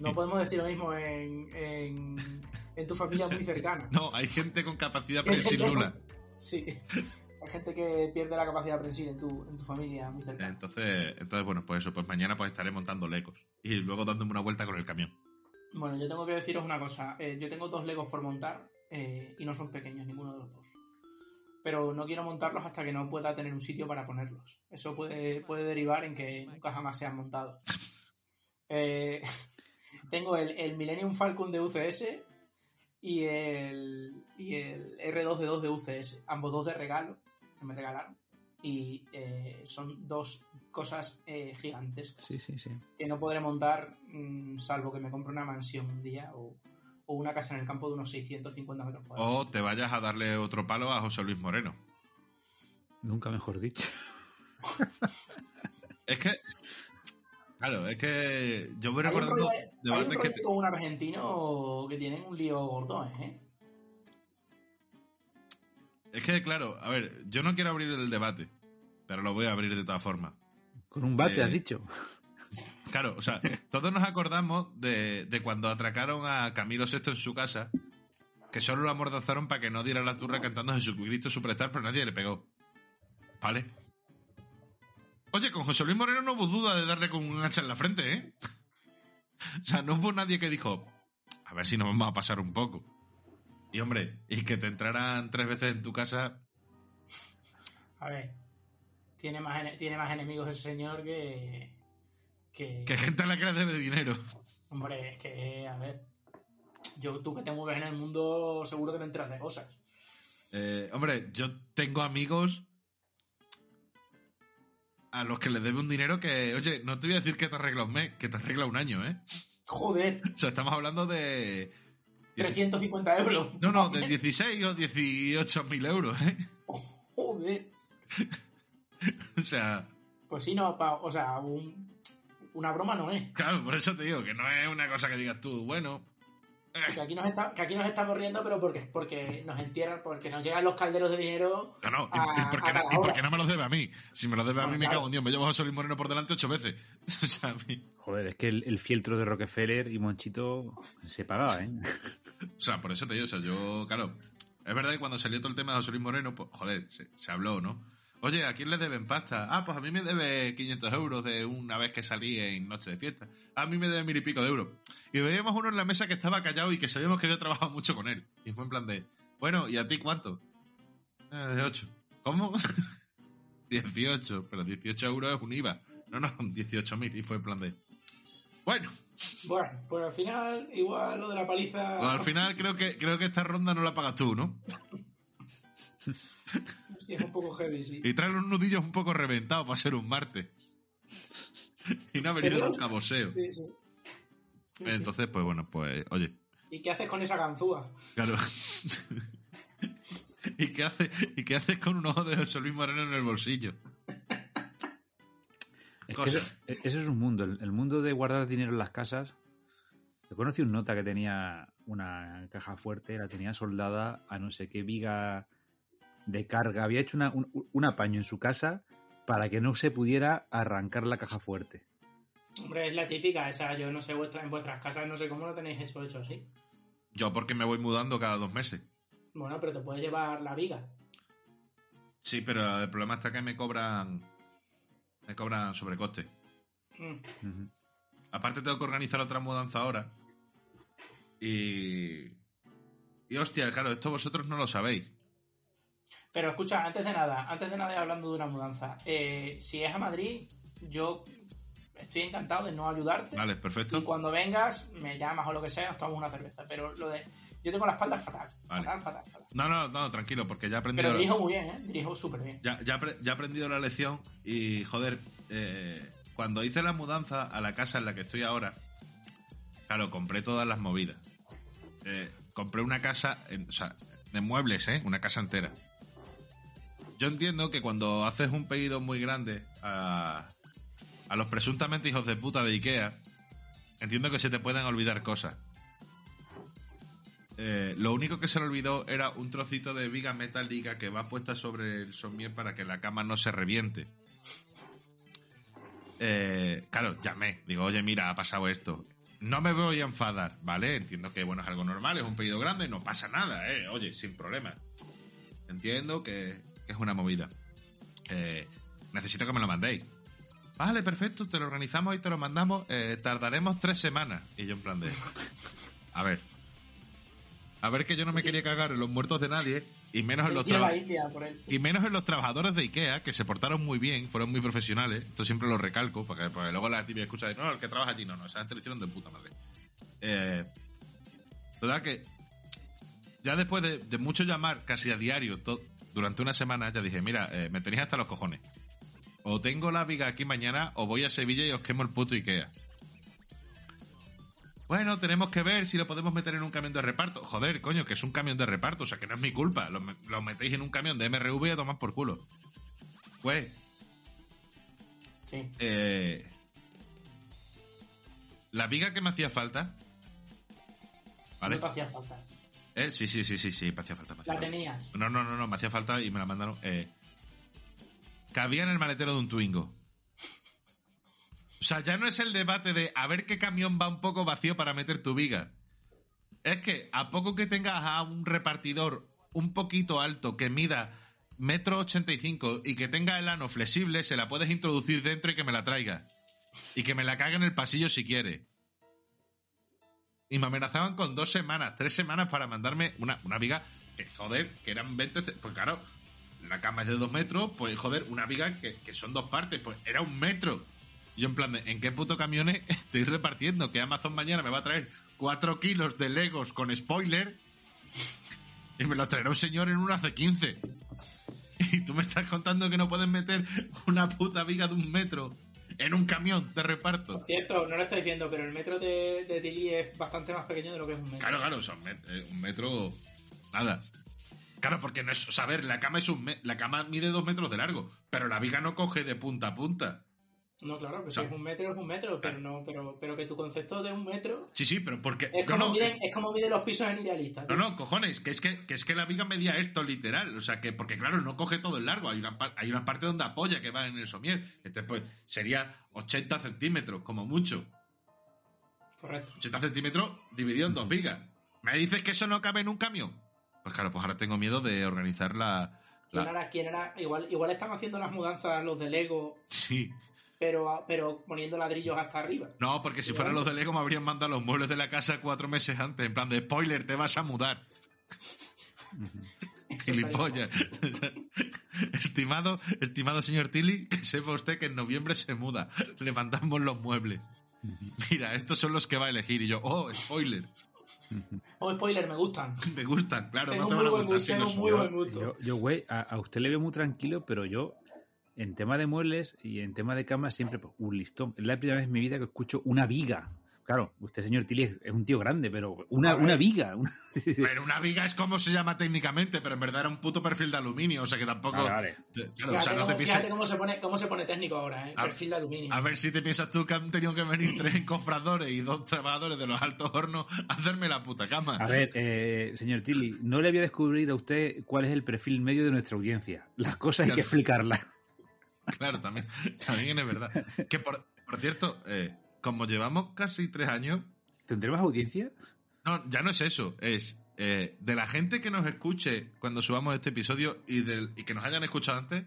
No podemos decir lo mismo en, en, en tu familia muy cercana. No, hay gente con capacidad prensil nula. Sí. Hay gente que pierde la capacidad prensil en tu, en tu familia muy cercana. Entonces, entonces, bueno, pues eso, pues mañana pues estaré montando lecos. Y luego dándome una vuelta con el camión. Bueno, yo tengo que deciros una cosa. Eh, yo tengo dos Legos por montar eh, y no son pequeños ninguno de los dos. Pero no quiero montarlos hasta que no pueda tener un sitio para ponerlos. Eso puede, puede derivar en que nunca jamás sean montados. Eh, tengo el, el Millennium Falcon de UCS y el, y el R2D2 de UCS. Ambos dos de regalo que me regalaron. Y son dos cosas eh, gigantescas Sí, sí, sí. que no podré montar mm, salvo que me compre una mansión un día o, o una casa en el campo de unos 650 metros cuadrados. O te vayas a darle otro palo a José Luis Moreno. Nunca mejor dicho. Es que. Claro, es que yo voy Hay un recordando rollo- hay un que. rollo con un argentino que tienen un lío gordo, ¿eh? Es que, claro, a ver, yo no quiero abrir el debate, pero lo voy a abrir de todas formas. Con un bate, Eh, has dicho. Claro, o sea, todos nos acordamos de, de cuando atracaron a Camilo VI en su casa, que solo lo amordazaron para que no diera la turra cantando Jesucristo Superstar, pero nadie le pegó. ¿Vale? Oye, con José Luis Moreno no hubo duda de darle con un hacha en la frente, ¿eh? O sea, no hubo nadie que dijo, a ver si nos vamos a pasar un poco. Y hombre, y que te entraran tres veces en tu casa, A ver, tiene más, ene- tiene más enemigos ese señor que... que... que gente a la que le debe dinero. Hombre, es que, a ver, yo tú que te mueves en el mundo seguro que te enteras de cosas. Eh, hombre, yo tengo amigos a los que les debe un dinero que, oye, no te voy a decir que te arregla un mes, que te arregla un año, ¿eh? Joder, O sea, estamos hablando de... 350 euros. No, no, de 16 o 18 mil euros, ¿eh? Joder. O sea, Pues sí, no, pa- o sea, un- una broma no es. claro, por eso te digo que no es una cosa que digas tú, bueno, Que aquí, nos está- que aquí nos estamos riendo, pero porque, porque nos entierran, porque nos llegan los calderos de dinero. No, no, y, a- y por qué a no, y me los debe a mí? Si me los debe a mí, me claro. cago en Dios. Me llevo a José Luis Moreno por delante ocho veces. O sea, a mí- Joder, es que el, el fieltro de Rockefeller y Monchito se pagaba, ¿eh? o sea, por eso te digo, o sea, yo, claro, es verdad que cuando salió todo el tema de José Luis Moreno, pues, joder, se, se habló, ¿no? Oye, ¿a quién le deben pasta? Ah, pues a mí me debe 500 euros de una vez que salí en Noche de Fiesta. A mí me debe mil y pico de euros. Y veíamos uno en la mesa que estaba callado y que sabíamos que había trabajado mucho con él. Y fue en plan de, bueno, ¿y a ti cuánto? Eh, de 8. ¿Cómo? 18, pero 18 euros es un IVA. No, no, 18.000. Y fue en plan de, bueno, Bueno, pues al final, igual lo de la paliza. pues al final creo que, creo que esta ronda no la pagas tú, ¿no? Hostia, es un poco heavy, sí. Y trae los nudillos un poco reventados para ser un martes. y no ha venido un caboseo. Sí, sí. Entonces, pues bueno, pues, oye, ¿Y qué haces con esa ganzúa? claro. ¿Y qué, hace, ¿Y qué haces con un ojo de José Luis Moreno en el bolsillo? Es que Cosa. eso, eso es un mundo, el, el mundo de guardar dinero en las casas. Yo conocí un nota que tenía una caja fuerte, la tenía soldada a no sé qué viga de carga. Había hecho una- un, un apaño en su casa para que no se pudiera arrancar la caja fuerte. Hombre, es la típica esa. Yo no sé, vuestra, en vuestras casas no sé cómo lo tenéis eso hecho así. Yo porque me voy mudando cada dos meses. Bueno, pero te puedes llevar la viga. Sí, pero el problema está que me cobran... Me cobran sobrecoste. Mm. Aparte tengo que organizar otra mudanza ahora. Y... Y hostia, claro, esto vosotros no lo sabéis. Pero escucha, antes de nada, antes de nada y hablando de una mudanza, eh, si es a Madrid, yo estoy encantado de no ayudarte. Vale, Y perfecto. cuando vengas, me llamas o lo que sea, nos tomamos una cerveza. Pero lo de. Yo tengo la espalda fatal. Vale. Fatal, fatal, fatal. No, no, no, tranquilo, porque ya he aprendido... Pero dirijo muy bien, ¿eh? Dirijo súper bien. Ya, ya, ya he aprendido la lección y, joder, eh, cuando hice la mudanza a la casa en la que estoy ahora, claro, compré todas las movidas. Eh, compré una casa, en- o sea, de muebles, ¿eh? Una casa entera. Yo entiendo que cuando haces un pedido muy grande a, a los presuntamente hijos de puta de Ikea, entiendo que se te puedan olvidar cosas. Eh, lo único que se le olvidó era un trocito de viga metálica que va puesta sobre el somier para que la cama no se reviente. Eh, claro, llamé. Digo, oye, mira, ha pasado esto. No me voy a enfadar, ¿vale? Entiendo que, bueno, es algo normal, es un pedido grande, no pasa nada, ¿eh? Oye, sin problema. Entiendo que, que es una movida. Eh, necesito que me lo mandéis. Vale, perfecto, te lo organizamos y te lo mandamos. Eh, tardaremos tres semanas. Y yo en plan de... A ver. A ver que yo no me quería cagar en los muertos de nadie y menos en los. Y menos en los trabajadores de Ikea, que se portaron muy bien, fueron muy profesionales. Esto siempre lo recalco, porque, porque luego la tibia escucha de, no, el que trabaja allí, no, no, esa gente lo hicieron de puta madre. Eh, ¿Verdad que ya después de, de mucho llamar casi a diario to- durante una semana, ya dije, mira, eh, me tenéis hasta los cojones. O tengo la viga aquí mañana, o voy a Sevilla y os quemo el puto Ikea. Bueno, tenemos que ver si lo podemos meter en un camión de reparto. Joder, coño, que es un camión de reparto, o sea que no es mi culpa. Lo, me- lo metéis en un camión de MRV y a tomar por culo. Pues, Sí. eh, la viga que me hacía falta. ¿Vale? No te hacía falta. Eh, sí, sí, sí, sí, sí, me hacía falta. me hacía La falta. tenías. No, no, no, no, me hacía falta y me la mandaron. Eh, cabía en el maletero de un Twingo. O sea, ya no es el debate de a ver qué camión va un poco vacío para meter tu viga. Es que a poco que tengas a un repartidor un poquito alto que mida metro ochenta y cinco y que tenga el ano flexible, se la puedes introducir dentro y que me la traiga. Y que me la cague en el pasillo si quiere. Y me amenazaban con dos semanas, tres semanas para mandarme una, una viga que, joder, que eran 20... ce- Pues claro, la cama es de dos metros, pues joder, una viga que, que son dos partes, pues era un metro. Yo en plan de, ¿en qué puto camiones estoy repartiendo? Que Amazon mañana me va a traer cuatro kilos de Legos con spoiler y me los traerá un señor en unas de 15. Y tú me estás contando que no pueden meter una puta viga de un metro en un camión de reparto. Por cierto, no lo estáis viendo, pero el metro de, de Tilly es bastante más pequeño de lo que es un metro. Claro, claro, met- eh, un metro. Nada. Claro, porque no es. O sea, a ver, la cama es un me- la cama mide dos metros de largo, pero la viga no coge de punta a punta. No, claro, que O sea, si es un metro es un metro, pero no, pero, pero que tu concepto de un metro Sí, sí, pero porque... es como, no, miden, es- es como miden los pisos en idealista. No, no, cojones, que es que, que es que la viga medía esto literal. O sea, que, porque claro, no coge todo el largo. Hay una, hay una parte donde apoya que va en el somier. Este, pues, sería 80 centímetros, como mucho. Correcto. 80 centímetros dividido en dos vigas. ¿Me dices que eso no cabe en un camión? Pues claro, pues ahora tengo miedo de organizar la. ¿Quién era, quién era? Igual, igual están haciendo las mudanzas los de Lego, Sí. Pero, pero poniendo ladrillos hasta arriba. No, porque si fueran los de Lego me habrían mandado los muebles de la casa cuatro meses antes. En plan de spoiler, te vas a mudar. Gilipollas. estimado, estimado señor Tilly, que sepa usted que en noviembre se muda. Le mandamos los muebles. Mira, estos son los que va a elegir. Y yo, oh, spoiler. Oh, spoiler, me gustan. Me gustan, claro, Tengo no te muy van a gustar gusto, si yo, güey, a, a usted le veo muy tranquilo, pero yo, en tema de muebles y en tema de cama, siempre pues, un listón. Es la primera vez en mi vida que escucho una viga. Claro, usted, señor Tilly, es, un tío grande, pero una, una viga. una- Pero una viga es como se llama técnicamente, pero en verdad era un puto perfil de aluminio, o sea que tampoco. Vale, vale. Te- claro, o sea, no cómo, te pienses. fíjate cómo se pone, cómo se pone técnico ahora, ¿eh? A- Perfil de aluminio. A ver si te piensas tú que han tenido que venir tres encofradores y dos trabajadores de los altos hornos a hacerme la puta cama. A ver, eh, señor Tilly, no le voy a descubrir a usted cuál es el perfil medio de nuestra audiencia. Las cosas hay que explicarlas. Claro, también, también es verdad. Que por, por cierto, eh, como llevamos casi tres años, ¿Tendremos audiencia? no, ya no es eso, es eh, de la gente que nos escuche cuando subamos este episodio y, del, y que nos hayan escuchado antes,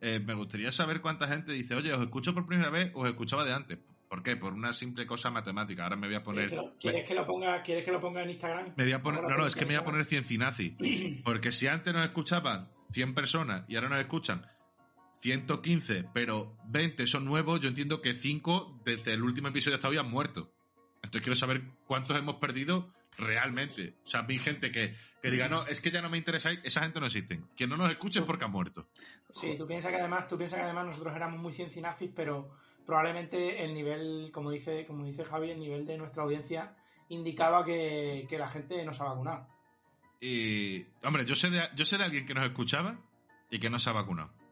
eh, me gustaría saber cuánta gente dice, oye, os escucho por primera vez o os escuchaba de antes. ¿Por qué? Por una simple cosa matemática. Ahora me voy a poner... ¿Quieres que, lo, quieres que lo ponga, ¿Quieres que lo ponga en Instagram? Me voy a poner, no, no, es que me voy a poner ciencinazi. Porque si antes nos escuchaban 100 personas y ahora nos escuchan 115, pero 20 son nuevos, yo entiendo que 5 desde el último episodio hasta hoy han muerto. Entonces quiero saber cuántos hemos perdido realmente. O sea, vi gente que, que diga, no, es que ya no me interesa, esa gente no existe. Quien no nos escuche es porque ha muerto. Sí, tú piensas que además, tú piensas que además nosotros éramos muy ciencinazis, pero probablemente el nivel, como dice, como dice Javi, el nivel de nuestra audiencia indicaba que, que la gente no se ha vacunado. Y, hombre, yo sé de, yo sé de alguien que nos escuchaba y que no se ha vacunado.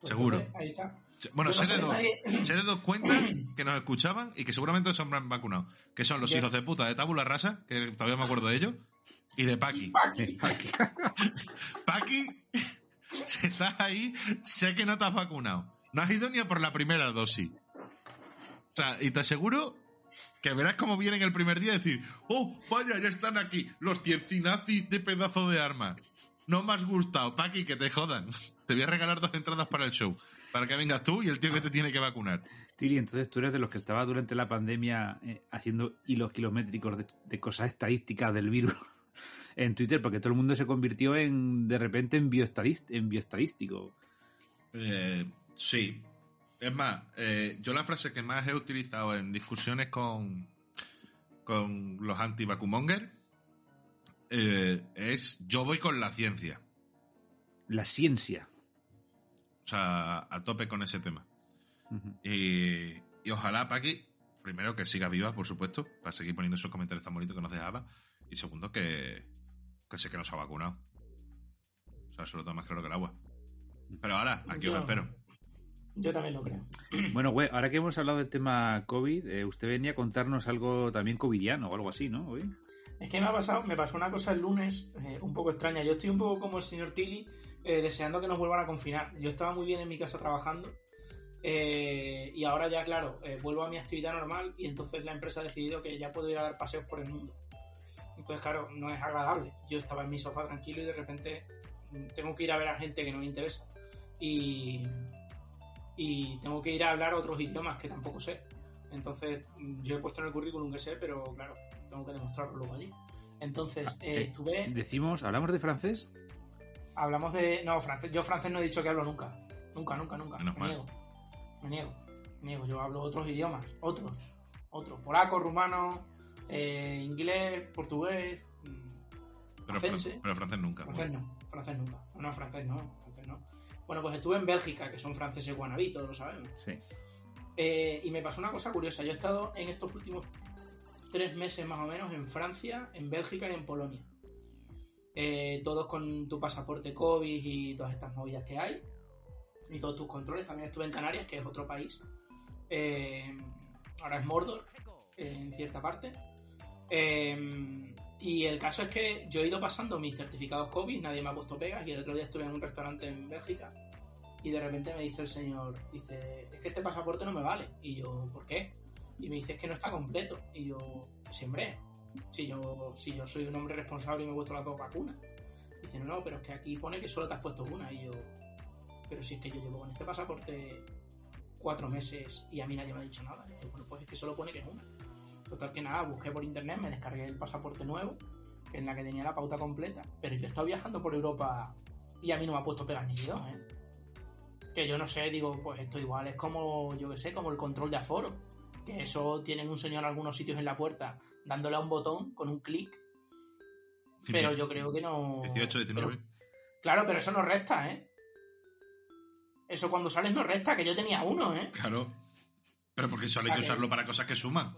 Pues Seguro. entonces, Ahí está. Bueno, no sé, de dos, nadie- sé de dos cuentas que nos escuchaban y que seguramente se han vacunado. Que son los hijos de puta de Tabula Rasa, que todavía me acuerdo de ellos, y de Paqui. Paqui. Paqui, si estás ahí, sé que no te has vacunado. No has ido ni a por la primera dosis. O sea, y te aseguro que verás cómo vienen el primer día a decir, oh, vaya, ya están aquí, los ciencinazis de pedazo de arma. No me has gustado, Paqui, que te jodan. Te voy a regalar dos entradas para el show. Para que vengas tú y el tío que te tiene que vacunar. Tilly, entonces tú eres de los que estaba durante la pandemia eh, haciendo hilos kilométricos de, de cosas estadísticas del virus en Twitter, porque todo el mundo se convirtió en, de repente, en, en bioestadístico. Eh, sí. Es más, eh, yo la frase que más he utilizado en discusiones con, con los anti-vacumonger eh, es yo voy con la ciencia. La ciencia. O sea, a tope con ese tema. Y, y ojalá, Paqui, primero que siga viva, por supuesto, para seguir poniendo esos comentarios tan bonitos que nos dejaba. Y segundo, que, que sé que nos ha vacunado. O sea, eso lo más claro que el agua. Pero ahora, aquí os espero. Yo también lo creo. Bueno, güey, ahora que hemos hablado del tema COVID, eh, usted venía a contarnos algo también covidiano o algo así, ¿no? Hoy. Es que me ha pasado, me pasó una cosa el lunes eh, un poco extraña. Yo estoy un poco como el señor Tilly, eh, deseando que nos vuelvan a confinar. Yo estaba muy bien en mi casa trabajando eh, y ahora ya, claro, vuelvo a mi actividad normal y entonces la empresa ha decidido que ya puedo ir a dar paseos por el mundo. Entonces, claro, no es agradable. Yo estaba en mi sofá tranquilo y de repente mm, tengo que ir a ver a gente que no me interesa. Y, y tengo que ir a hablar otros idiomas que tampoco sé. Entonces, mm, yo he puesto en el currículum que sé, pero claro, tengo que demostrarlo luego allí. Entonces, eh, eh, estuve. Decimos, ¿hablamos de francés? Hablamos de. No, francés. Yo francés no he dicho que hablo nunca. Nunca, nunca, nunca. Menos me mal. niego. Me niego. Me niego. Yo hablo otros idiomas. Otros. Otros. Polaco, rumano, eh, inglés, portugués. mm, Pero, francés. fran- pero francés nunca. Francés no. Francés nunca. No, francés no. Francés no. Bueno, pues estuve en Bélgica, que son franceses guanabí, todos lo sabemos. Sí. Eh, y me pasó una cosa curiosa. Yo he estado en estos últimos tres meses más o menos en Francia, en Bélgica y en Polonia. Eh, todos con tu pasaporte COVID y todas estas movidas que hay. Y todos tus controles. También estuve en Canarias, que es otro país. eh, ahora es Mordor, en cierta parte. Eh, y el caso es que yo he ido pasando mis certificados COVID, nadie me ha puesto pegas, y el otro día estuve en un restaurante en Bélgica, y de repente me dice el señor, dice, es que este pasaporte no me vale. Y yo, ¿por qué? Y me dice, es que no está completo. Y yo, siempre, si yo, si yo soy un hombre responsable y me he puesto las dos vacunas. Dice, no, no, pero es que aquí pone que solo te has puesto una. Y yo, pero si es que yo llevo con este pasaporte cuatro meses y a mí nadie me ha dicho nada. Dice, bueno, pues es que solo pone que es una. Total que nada, busqué por internet, me descargué el pasaporte nuevo, en la que tenía la pauta completa, pero yo he estado viajando por Europa y a mí no me ha puesto pegas ni Dios, ¿eh? Que yo no sé, digo, pues esto igual es como, yo que sé, como el control de aforo. Que eso tienen un señor en algunos sitios en la puerta dándole a un botón con un clic. Pero yo creo que no. 18, 19. Pero- claro, pero eso no resta, ¿eh? Eso cuando sales no resta, que yo tenía uno, ¿eh? Claro. Pero porque solo hay que usarlo para cosas que suman.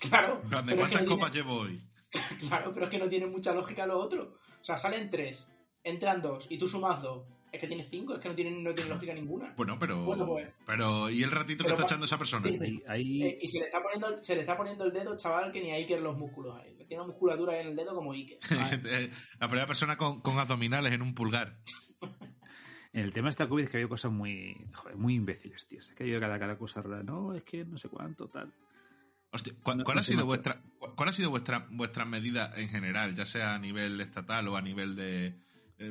Claro. En plan, ¿De pero es que cuántas no copas llevo hoy? tiene- claro, pero es que no tiene mucha lógica lo otro. O sea, salen tres, entran dos y tú sumas dos. Es que tienes cinco, es que no tiene, no tiene lógica ninguna. Bueno, pero. Bueno, pues. Pero, ¿y el ratito que está echando esa persona? Sí. Ahí, ahí- Eh, y se le está poniendo, se le está poniendo el dedo, chaval, que ni hay que los músculos ahí. Tiene una musculatura ahí en el dedo como Iker. Eh, La primera persona con, con abdominales en un pulgar. en el tema de esta COVID es que ha habido cosas muy, joder, muy imbéciles, tío. Es que ha habido cada, cada cosa rara. No, es que no sé cuánto, tal. Hostia, ¿cuál, No- cuál no ha sido vuestra, cu- cuál ha sido vuestra, vuestra medida en general, ya sea a nivel estatal o a nivel de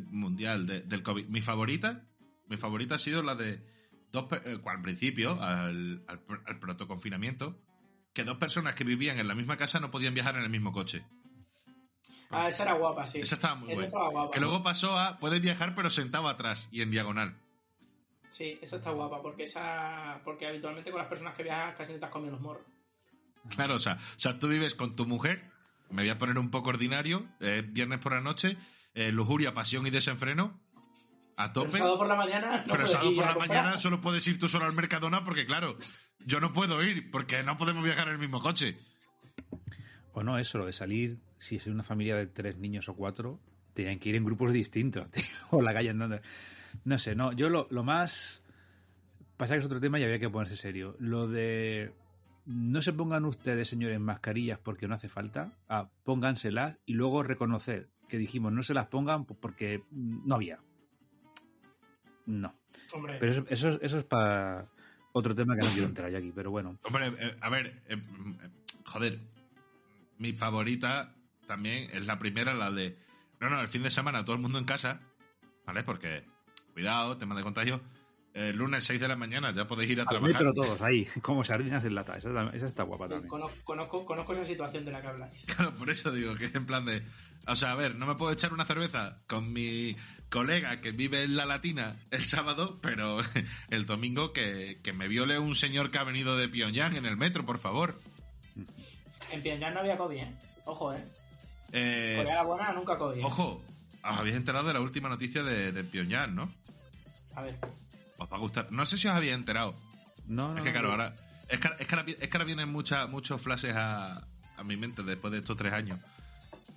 mundial de- del COVID? Mi favorita, mi favorita ha sido la de dos, eh, al principio, al, al protoconfinamiento, que dos personas que vivían en la misma casa no podían viajar en el mismo coche. Ah, esa era guapa, sí. Esa estaba muy Esa buena. estaba guapa. Que luego pasó a puedes viajar pero sentado atrás y en diagonal. Sí, esa está guapa, porque esa. Porque habitualmente con las personas que viajas casi no te has comido los morros. Claro, o sea, o sea, tú vives con tu mujer, me voy a poner un poco ordinario, eh, viernes por la noche, eh, lujuria, pasión y desenfreno, a Pero tope. sábado por la mañana. No pero sábado por la comprar. mañana solo puedes ir tú solo al Mercadona porque, claro, yo no puedo ir porque no podemos viajar en el mismo coche. O no, eso, lo de salir, si es una familia de tres niños o cuatro, tenían que ir en grupos distintos, tío, por la calle andando. No sé, no, yo lo, lo más... Pasa que es otro tema y habría que ponerse serio. Lo de... No se pongan ustedes, señores, mascarillas porque no hace falta. Ah, pónganselas y luego reconocer que dijimos no se las pongan porque no había. No. Hombre, Pero eso, eso, eso es para otro tema que no quiero entrar yo aquí, pero bueno. Hombre, eh, a ver, eh, joder, mi favorita también es la primera, la de, no, no, el fin de semana todo el mundo en casa, ¿vale? Porque, cuidado, tema de contagio, el lunes 6 de la mañana ya podéis ir a Al trabajar. metro todos ahí, como sardinas en lata. Esa, esa está guapa también. conozco, conozco, conozco esa situación de la que habláis. Claro, por eso digo que es en plan de. O sea, a ver, no me puedo echar una cerveza con mi colega que vive en la Latina el sábado, pero el domingo que, que me viole un señor que ha venido de Pyongyang en el metro, por favor. En Pyongyang no había COVID, ¿eh? Ojo, ¿eh? Eh, Corea la buena, nunca COVID. ojo, os habéis enterado de la última noticia de, de Pyongyang, ¿no? A ver. Os va a gustar. No sé si os habéis enterado. No, no, Es que claro, no. ahora. Es que, es que ahora, es que ahora vienen mucha- muchos flashes a, a mi mente después de estos tres años.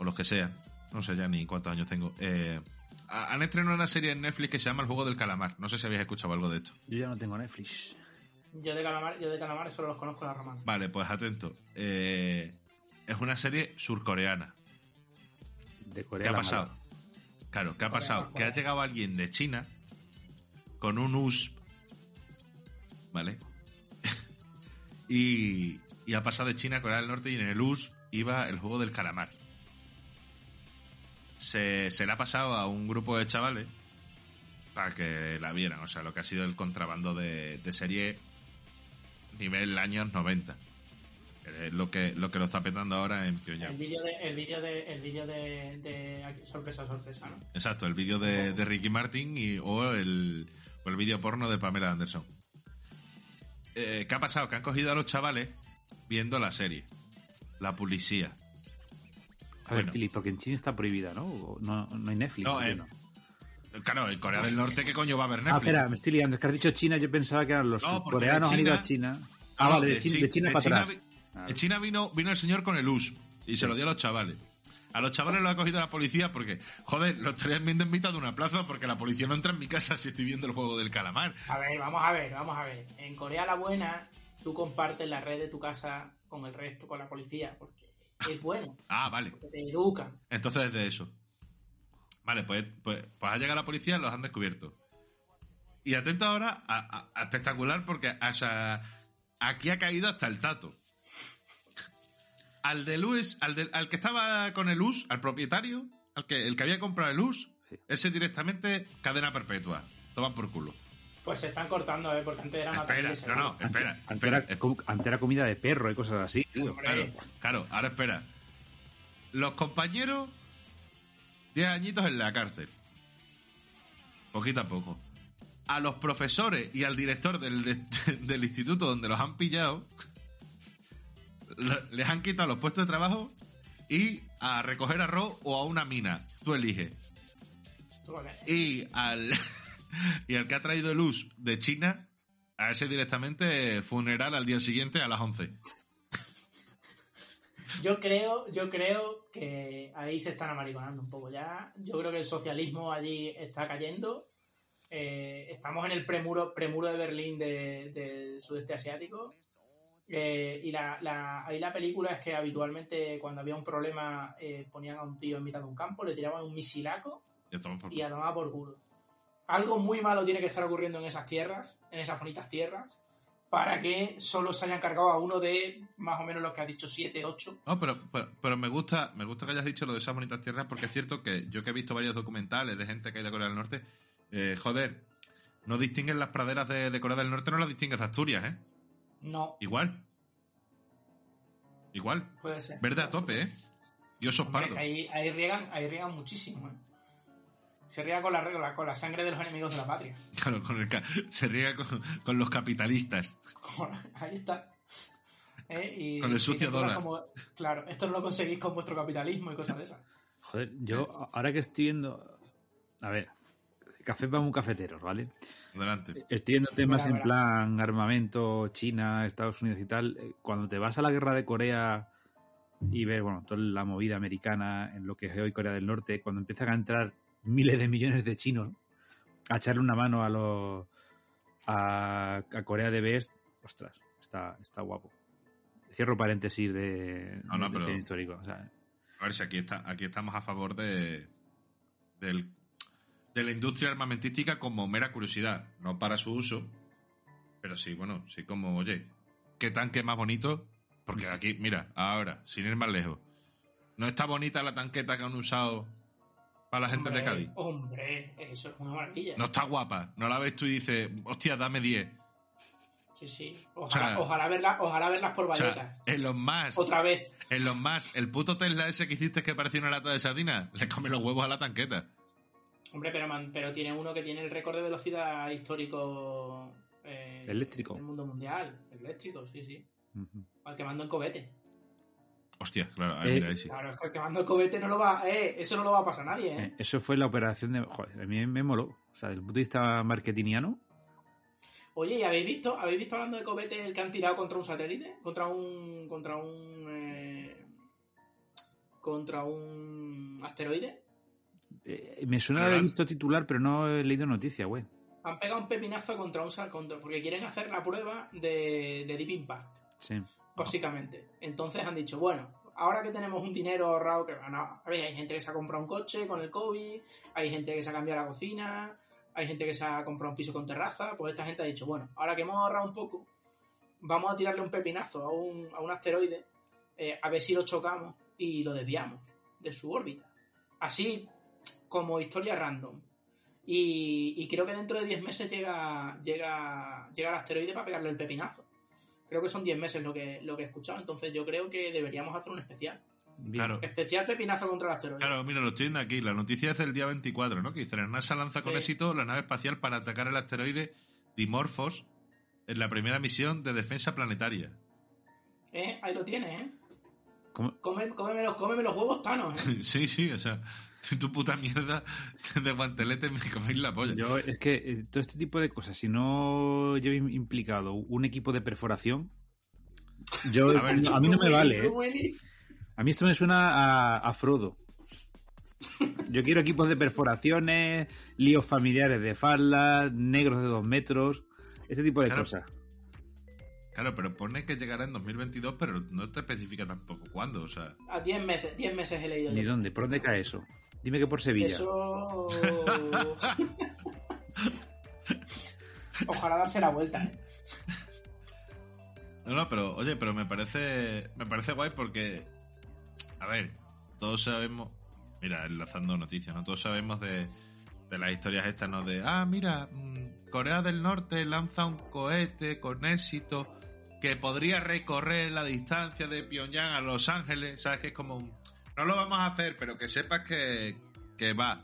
O los que sean. No sé ya ni cuántos años tengo. Eh, ha- han estrenado una serie en Netflix que se llama El juego del calamar. No sé si habéis escuchado algo de esto. Yo ya no tengo Netflix. Yo de calamar, yo de calamares solo los conozco la romana. Vale, pues atento. Eh, es una serie surcoreana. De ¿Qué Corea ha la pasado? mala. Claro, ¿qué ha Corea, pasado? Que ha llegado alguien de China con un USB, ¿vale? y, y ha pasado de China a Corea del Norte y en el USB iba el juego del calamar. Se, se le ha pasado a un grupo de chavales para que la vieran, o sea, lo que ha sido el contrabando de, de serie nivel años 90. Es lo que, lo que lo está petando ahora en Pyongyang. El vídeo de, el vídeo de, el vídeo de, sorpresa, sorpresa, ¿no? Exacto, el vídeo de, de Ricky Martin y, o el, o el vídeo porno de Pamela Anderson. Eh, ¿Qué ha pasado? Que han cogido a los chavales viendo la serie. La policía. A ver, Bueno. Tili, porque en China está prohibida, ¿no? No, no hay Netflix. No, ¿por qué eh, no? Claro, en Corea del Norte, ¿qué coño va a haber Ah, Netflix? espera, me estoy liando. Es que has dicho China, yo pensaba que eran los No, coreanos han ido a China-. Ah, No, vale, de, China, Chi- de China de para China atrás. vi- Ah, de China vino, vino el señor con el US y se lo dio a los chavales. A los chavales los ha cogido la policía porque, joder, los estarían viendo en mitad de una plaza porque la policía no entra en mi casa si estoy viendo el juego del calamar. A ver, vamos a ver, vamos a ver. En Corea la buena, tú compartes la red de tu casa con el resto, con la policía, porque es bueno, Ah, vale. porque te educan. Entonces es de eso. Vale, pues, pues, pues ha llegado la policía y los han descubierto. Y atento ahora a, a- a espectacular porque o sea, aquí ha caído hasta el tato. Al de Luis, al, del- al que estaba con el US, al propietario, al que, el que había comprado el US, Sí. ese directamente cadena perpetua. Toma por culo. Pues se están cortando, ¿eh? Porque antes era Espera, no, no, espera. Antes espera. antes era comida de perro y cosas así, tío. Claro, claro, ahora espera. Los compañeros, 10 añitos en la cárcel. Poquito a poco. A los profesores y al director del, de- del instituto donde los han pillado, les han quitado los puestos de trabajo y a recoger arroz o a una mina. Tú eliges. Vale. Y al, y al que ha traído luz de China, a ese directamente funeral al día siguiente a las 11. Yo creo, yo creo que ahí se están amariconando un poco ya. Yo creo que el socialismo allí está cayendo. Eh, estamos en el premuro, premuro de Berlín de- del sudeste asiático. Eh, y la, la- ahí la película es que habitualmente cuando había un problema eh, ponían a un tío en mitad de un campo, le tiraban un misilaco y a tomar por culo. Algo muy malo tiene que estar ocurriendo en esas tierras, en esas bonitas tierras, para que solo se hayan cargado a uno de más o menos los que has dicho, 7, 8. No, pero, pero, pero me gusta me gusta que hayas dicho lo de esas bonitas tierras porque es cierto que yo que he visto varios documentales de gente que ha ido a Corea del Norte, eh, joder, no distinguen las praderas de, de Corea del Norte, no las distingues de Asturias, ¿eh? No, Igual. Igual. puede ser. Verde a tope, ¿eh? Y osos Hombre, pardos. ahí, ahí riegan, ahí riegan muchísimo. ¿eh? Se riega con la, regla- con la sangre de los enemigos de la patria. Claro, con el ca- se riega con, con los capitalistas. ahí está. ¿Eh? Y Con el sucio dólar. como, claro, esto no lo conseguís con vuestro capitalismo y cosas de esas. Joder, yo ahora que estoy viendo... A ver, café para un cafetero, ¿vale? Adelante. Estoy viendo temas Verá, en verá. plan armamento, China, Estados Unidos y tal. eh, Cuando te vas a la guerra de Corea y ves, bueno, toda la movida americana en lo que es hoy Corea del Norte, cuando empiezan a entrar miles de millones de chinos a echarle una mano a los a, a Corea de Best, ostras, está, está guapo. Cierro paréntesis de, No, no, de- pero- tema histórico. o sea, A ver si aquí está, aquí estamos a favor de del- de la industria armamentística como mera curiosidad, no para su uso, pero sí, bueno, sí como, oye, qué tanque más bonito, porque aquí, mira, ahora, sin ir más lejos, no está bonita la tanqueta que han usado para la gente de Cádiz. Hombre, eso es una maravilla. No está guapa, no la ves tú y dices, hostia, dame 10. Sí, sí. Ojalá, O sea, ojalá, verla- ojalá verlas por O Vallecas. sea, en los más, Otra vez. en los más, el puto Tesla ese que hiciste que parecía una lata de sardina, le come los huevos a la tanqueta. Hombre, pero, man- pero tiene uno que tiene el récord de velocidad histórico. eh, Eléctrico. Del mundo mundial. Eléctrico, sí, sí. Al que mando en cobete. Hostia, claro, ahí, Eh, mira, ahí sí. Claro, es que el que mando en cobete no lo va. Eh, eso no lo va a pasar nadie, ¿eh? Eh, Eso fue la operación de. Joder, a mí me moló. O sea, desde el punto de vista marketingiano, Oye, ¿y habéis visto, habéis visto hablando de cobete el que han tirado contra un satélite? Contra un. contra un. eh, contra un asteroide. eh, me suena haber visto titular, pero no he leído noticia, güey. Han pegado un pepinazo contra un sal- contra, porque quieren hacer la prueba de, de Deep Impact. Sí. básicamente. Entonces han dicho, bueno, ahora que tenemos un dinero ahorrado, que no, a ver, hay gente que se ha comprado un coche con el COVID, hay gente que se ha cambiado la cocina, hay gente que se ha comprado un piso con terraza, pues esta gente ha dicho, bueno, ahora que hemos ahorrado un poco, vamos a tirarle un pepinazo a un, a un asteroide, eh, a ver si lo chocamos y lo desviamos de su órbita. Así como historia random. Y, y creo que dentro de 10 meses llega, llega, llega el asteroide para pegarle el pepinazo. Creo que son 10 meses lo que, lo que he escuchado, entonces yo creo que deberíamos hacer un especial. Claro. Especial pepinazo contra el asteroide. Claro, mira, lo estoy viendo aquí. La noticia es del día 24, ¿no? Que dice, la NASA lanza con Sí. éxito la nave espacial para atacar el asteroide Dimorphos en la primera misión de defensa planetaria. ¿Eh? Ahí lo tienes, ¿eh? ¿Cómo? Come- cómeme, los, cómeme los huevos tanos, ¿eh? sí, sí, o sea, tu puta mierda de guantelete me coméis la polla. Yo, es que eh, todo este tipo de cosas, si no llevo im- implicado un equipo de perforación, yo, A ver, a mí no me vale, ¿eh? A mí esto me suena a, a Frodo. Yo quiero equipos de perforaciones, líos familiares de faldas, negros de dos metros, ese tipo de Claro. cosas. Claro, pero pone que llegará en 2022, pero no te especifica tampoco cuándo. O sea, A 10 meses, 10 meses he leído ¿Ni yo. dónde? ¿Por dónde cae eso? Dime que por Sevilla. Eso. Ojalá darse la vuelta. ¿eh? No, no, pero oye, pero me parece me parece guay porque a ver, todos sabemos, mira, enlazando noticias, ¿no? Todos sabemos de, de las historias estas, ¿no? De, ah, mira, mm, Corea del Norte lanza un cohete con éxito que podría recorrer la distancia de Pyongyang a Los Ángeles, ¿sabes? Que es como un, no lo vamos a hacer, pero que sepas que, que va.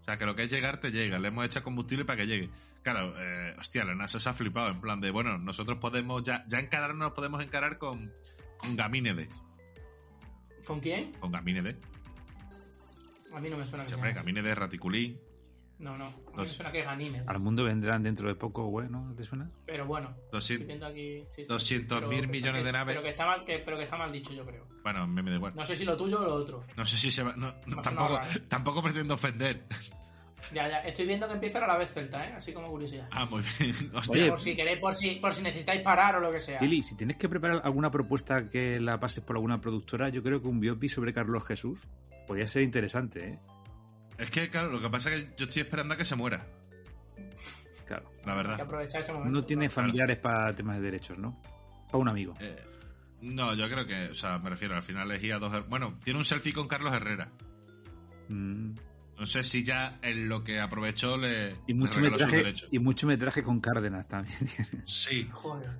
O sea, que lo que es llegar te llega. Le hemos hecho combustible para que llegue. Claro, eh, hostia, la NASA se ha flipado en plan de, bueno, nosotros podemos ya, ya encararnos, nos podemos encarar con, con Gamínedes. ¿Con quién? Con Gamínedes. A mí no me suena que Siempre. Gamínedes, Raticulín. No, no. A mí me suena que es anime. Al mundo vendrán dentro de poco, güey, ¿no? ¿Te suena? Pero bueno. Estoy 200, viendo aquí. sí, sí. 200.000 Pero que- millones que- de naves. Pero que, está mal, que, pero que está mal dicho, yo creo. bueno, me, me da igual. No sé si lo tuyo o lo otro. No sé si se va. no, no, No, tampoco, vale. tampoco pretendo ofender. Ya, ya. Estoy viendo que empieza a la vez Celta, ¿eh? Así como curiosidad. Ah, muy bien. Hostia, Oye, por si queréis, por si, por si necesitáis parar o lo que sea. Tilly, si tienes que preparar alguna propuesta que la pases por alguna productora, yo creo que un biopic sobre Carlos Jesús podría ser interesante, ¿eh? Es que, claro, lo que pasa es que yo estoy esperando a que se muera. Claro. La Hay que verdad. aprovechar ese momento. No tiene claro. familiares para temas de derechos, ¿no? Para un amigo. Eh, no, yo creo que, o sea, me refiero, al final elegí a dos. Bueno, tiene un selfie con Carlos Herrera. Mm. No sé si ya en lo que aprovechó le, Y le mucho sus metraje derechos. y mucho metraje con Cárdenas también. Sí. Joder.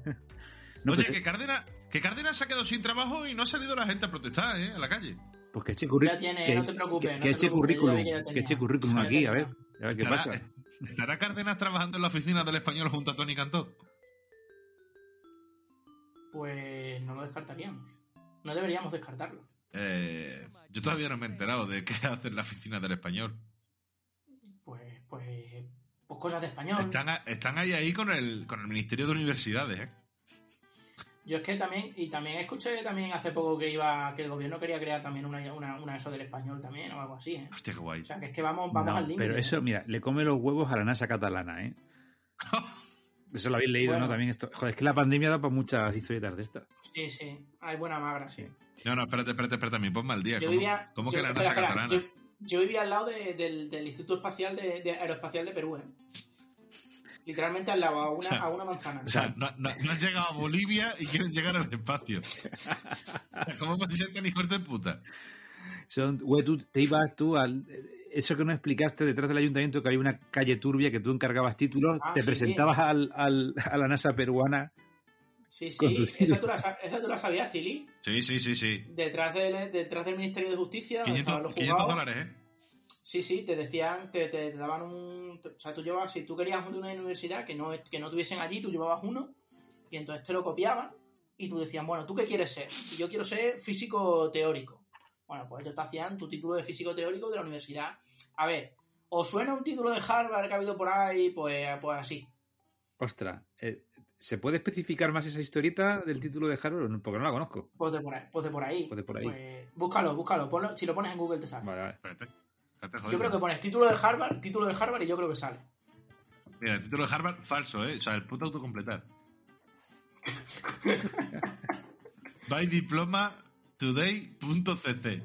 No, Oye, que Cárdenas, que Cárdenas se ha quedado sin trabajo y no ha salido la gente a protestar, ¿eh? A la calle. Pues que eche, tiene, que, no te preocupes, que- no que te eche currículum. que eche currículum aquí, a ver. A ver qué Estará- pasa. ¿Estará Cárdenas trabajando en la oficina del español junto a Tony Cantó? Pues no lo descartaríamos. No deberíamos descartarlo. Eh, yo todavía no me he enterado de qué hace en la oficina del español. Pues, pues, pues cosas de español. Están, están ahí ahí con el, con el Ministerio de Universidades, ¿eh? Yo es que también, y también escuché también hace poco que iba, que el gobierno quería crear también una, una, una eso del español también o algo así, ¿eh? Hostia, qué guay. O sea, que es que vamos, vamos No, al límite. pero ¿eh? eso, mira, le come los huevos a la NASA catalana, ¿eh? Eso lo habéis leído, Bueno. ¿no? También esto. Joder, es que la pandemia da para muchas historietas de estas. Sí, sí. Hay buena magra, sí. No, no, espérate, espérate, espérate, mi ponme al día. Yo ¿Cómo, vivía. cómo yo- que la NASA espera, catalana? Yo, yo vivía al lado de- del, del Instituto Espacial de, de Aeroespacial de Perú, ¿eh? Literalmente al lado, a una, O sea, a una manzana. O sea, no, no- no han llegado a Bolivia y quieren llegar al espacio. ¿Cómo puede ser tan hijos de puta? Son, güey, tú te ibas tú al. Eso que nos explicaste detrás del ayuntamiento, que había una calle turbia que tú encargabas títulos, Ah, te sí. presentabas al, al- a la NASA peruana. sí, sí. con tus Esa tú, la, sa- esa tú la sabías, Tilly. Sí, sí, sí, sí. Detrás del, detrás del Ministerio de Justicia. donde estaban 500, los 500 juzgados. dólares, ¿eh? Sí, sí, te decían, te, te daban un. O sea, tú llevabas, si tú querías uno de una universidad que no, que no tuviesen allí, tú llevabas uno, y entonces te lo copiaban, y tú decías, bueno, ¿tú qué quieres ser? Y yo quiero ser físico teórico. Bueno, pues ellos te hacían tu título de físico teórico de la universidad. A ver, ¿os suena un título de Harvard que ha habido por ahí? Pues, pues así. Ostras, eh, ¿se puede especificar más esa historieta del título de Harold? Porque no la conozco. Pues de por ahí. Pues de por ahí. Pues de por ahí. Pues búscalo, búscalo. ponlo- si lo pones en Google te sale. Vale, vale. Espérate. Yo creo que pones título de Harvard, título de Harvard y yo creo que sale. Mira, el título de Harvard, falso, ¿eh? O sea, el puto autocompletar. By diploma today.cc.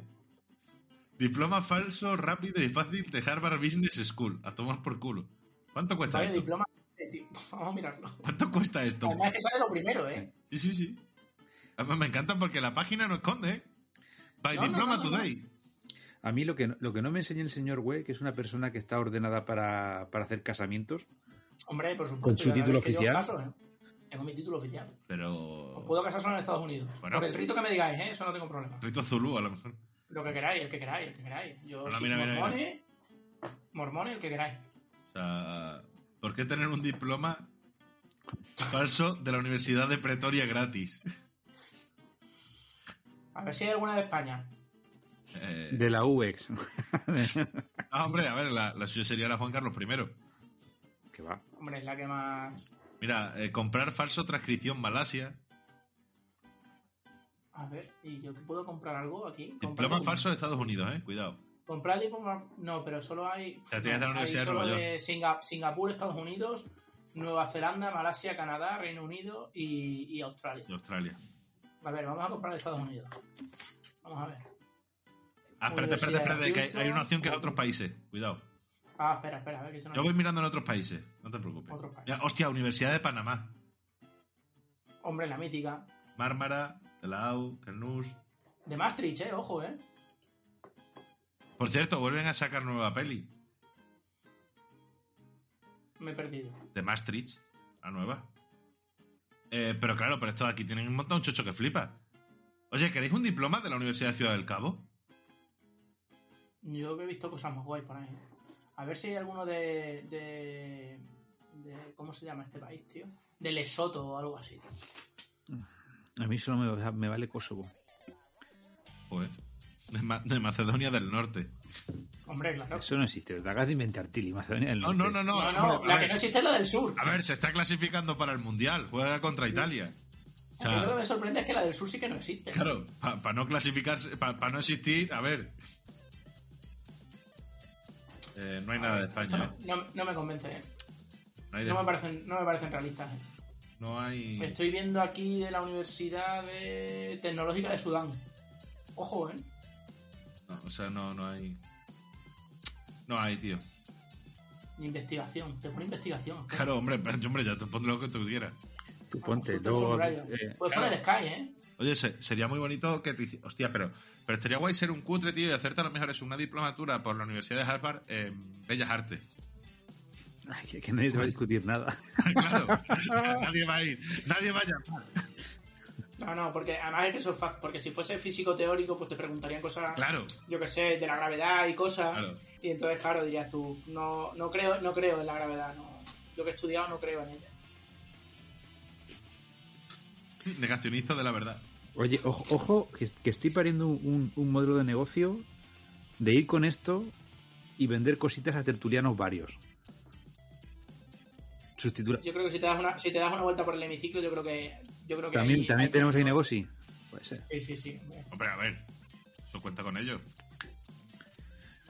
Diploma falso, rápido y fácil de Harvard Business School. A tomar por culo. ¿Cuánto cuesta Vale, esto? diploma. eh, Vamos a mirarlo. ¿Cuánto cuesta esto? Además es que sale lo primero, ¿eh? Sí, sí, sí. Además, me encanta porque la página no esconde, ¿eh? By no, diploma no, no, today. A mí lo que, no- lo que no me enseña el señor Güey, que es una persona que está ordenada para, para hacer casamientos, Hombre, por supuesto. Con su título oficial. caso, ¿eh? Tengo mi título oficial. Pero. Os puedo casar solo en Estados Unidos. Bueno. Por el rito que me digáis, ¿eh? Eso no tengo problema. Rito Zulu, a lo mejor. Lo que queráis, el que queráis, el que queráis. Yo mira, mira. mormones, el que queráis. O sea, ¿por qué tener un diploma falso de la Universidad de Pretoria gratis? A ver si hay alguna de España. Eh, de la UX. Ah, hombre, a ver, la, la suya sería la Juan Carlos I. que va. Hombre, es la que más. Mira, eh, comprar falso transcripción Malasia. A ver, ¿y yo que puedo comprar algo aquí? Comprar Diploma falso de Estados Unidos, eh. Cuidado. Comprar diploma... No, pero solo hay... sea, tienes de la hay Universidad de solo Nueva de Singa- Singapur, Estados Unidos, Nueva Zelanda, Malasia, Canadá, Reino Unido y, y Australia. De Australia. A ver, vamos a comprar de Estados Unidos. Vamos a ver. Ah, espérate, espérate, espérate, que hay, hay una opción que es otros países. Cuidado. Ah, espera, espera, a ver que eso no Yo voy mirando en otros países, no te preocupes. Otros países. Ya, hostia, Universidad de Panamá. Hombre, la mítica. Mármara, de la AU, Carnús. De Maastricht, eh, ojo, eh. Por cierto, vuelven a sacar nueva peli. Me he perdido. De Maastricht, la nueva. Eh, pero claro, pero esto aquí tienen un montón de chocho que flipa. Oye, ¿queréis un diploma de la Universidad de Ciudad del Cabo? Yo he visto cosas más guay por ahí. A ver si hay alguno de, de, de- ¿Cómo se llama este país, tío? De Lesoto o algo así. A mí solo me, me vale Kosovo. Pues. De, Ma- de Macedonia del Norte. Hombre, claro. Eso no existe. Te acabas de inventar Tili, Macedonia del No, Norte. no, no, no. No, no, hombre, la que no existe es la del sur. a ver, se está clasificando para el Mundial. Juega contra Italia. O A mí lo que me sorprende es que la del sur sí que no existe. claro, para no clasificarse, para no existir, a ver. Eh, no hay nada de España, no, no- no me convence, eh. No hay, de- No me parecen, no me parecen realistas. eh. no hay- Estoy viendo aquí de la Universidad de Tecnológica de Sudán. Ojo, ¿eh? no, o sea, no, no hay. No hay, tío. Investigación. Te pone investigación. Claro, hombre, pero, hombre, ya te pon lo que tú quieras. Tú ponte. Luego, formulario. eh, Puedes claro. poner Sky, ¿eh? Oye, se- sería muy bonito que te Hostia, pero, pero estaría guay ser un cutre, tío, y hacerte a lo mejor es una diplomatura por la Universidad de Harvard en Bellas Artes. ay, que- nadie te va a discutir nada. claro, nadie va a ir, nadie va a llamar. No, no, porque además es que eso es fácil. Porque si fuese físico teórico, pues te preguntarían cosas, Claro, yo que sé, de la gravedad y cosas. Claro. Y entonces, claro, dirías tú, no, no creo, no creo en la gravedad, no. Lo que he estudiado no creo en ella. negacionista de la verdad. Oye, ojo, ojo que, que estoy pariendo un, un modelo de negocio de ir con esto y vender cositas a tertulianos varios. Sustituir. Yo creo que si te das una, si te das una vuelta por el hemiciclo, yo creo que. Yo creo que También, ahí- también tenemos ahí negocio. Puede ser. Sí, sí, sí. hombre. A ver, eso cuenta con ello.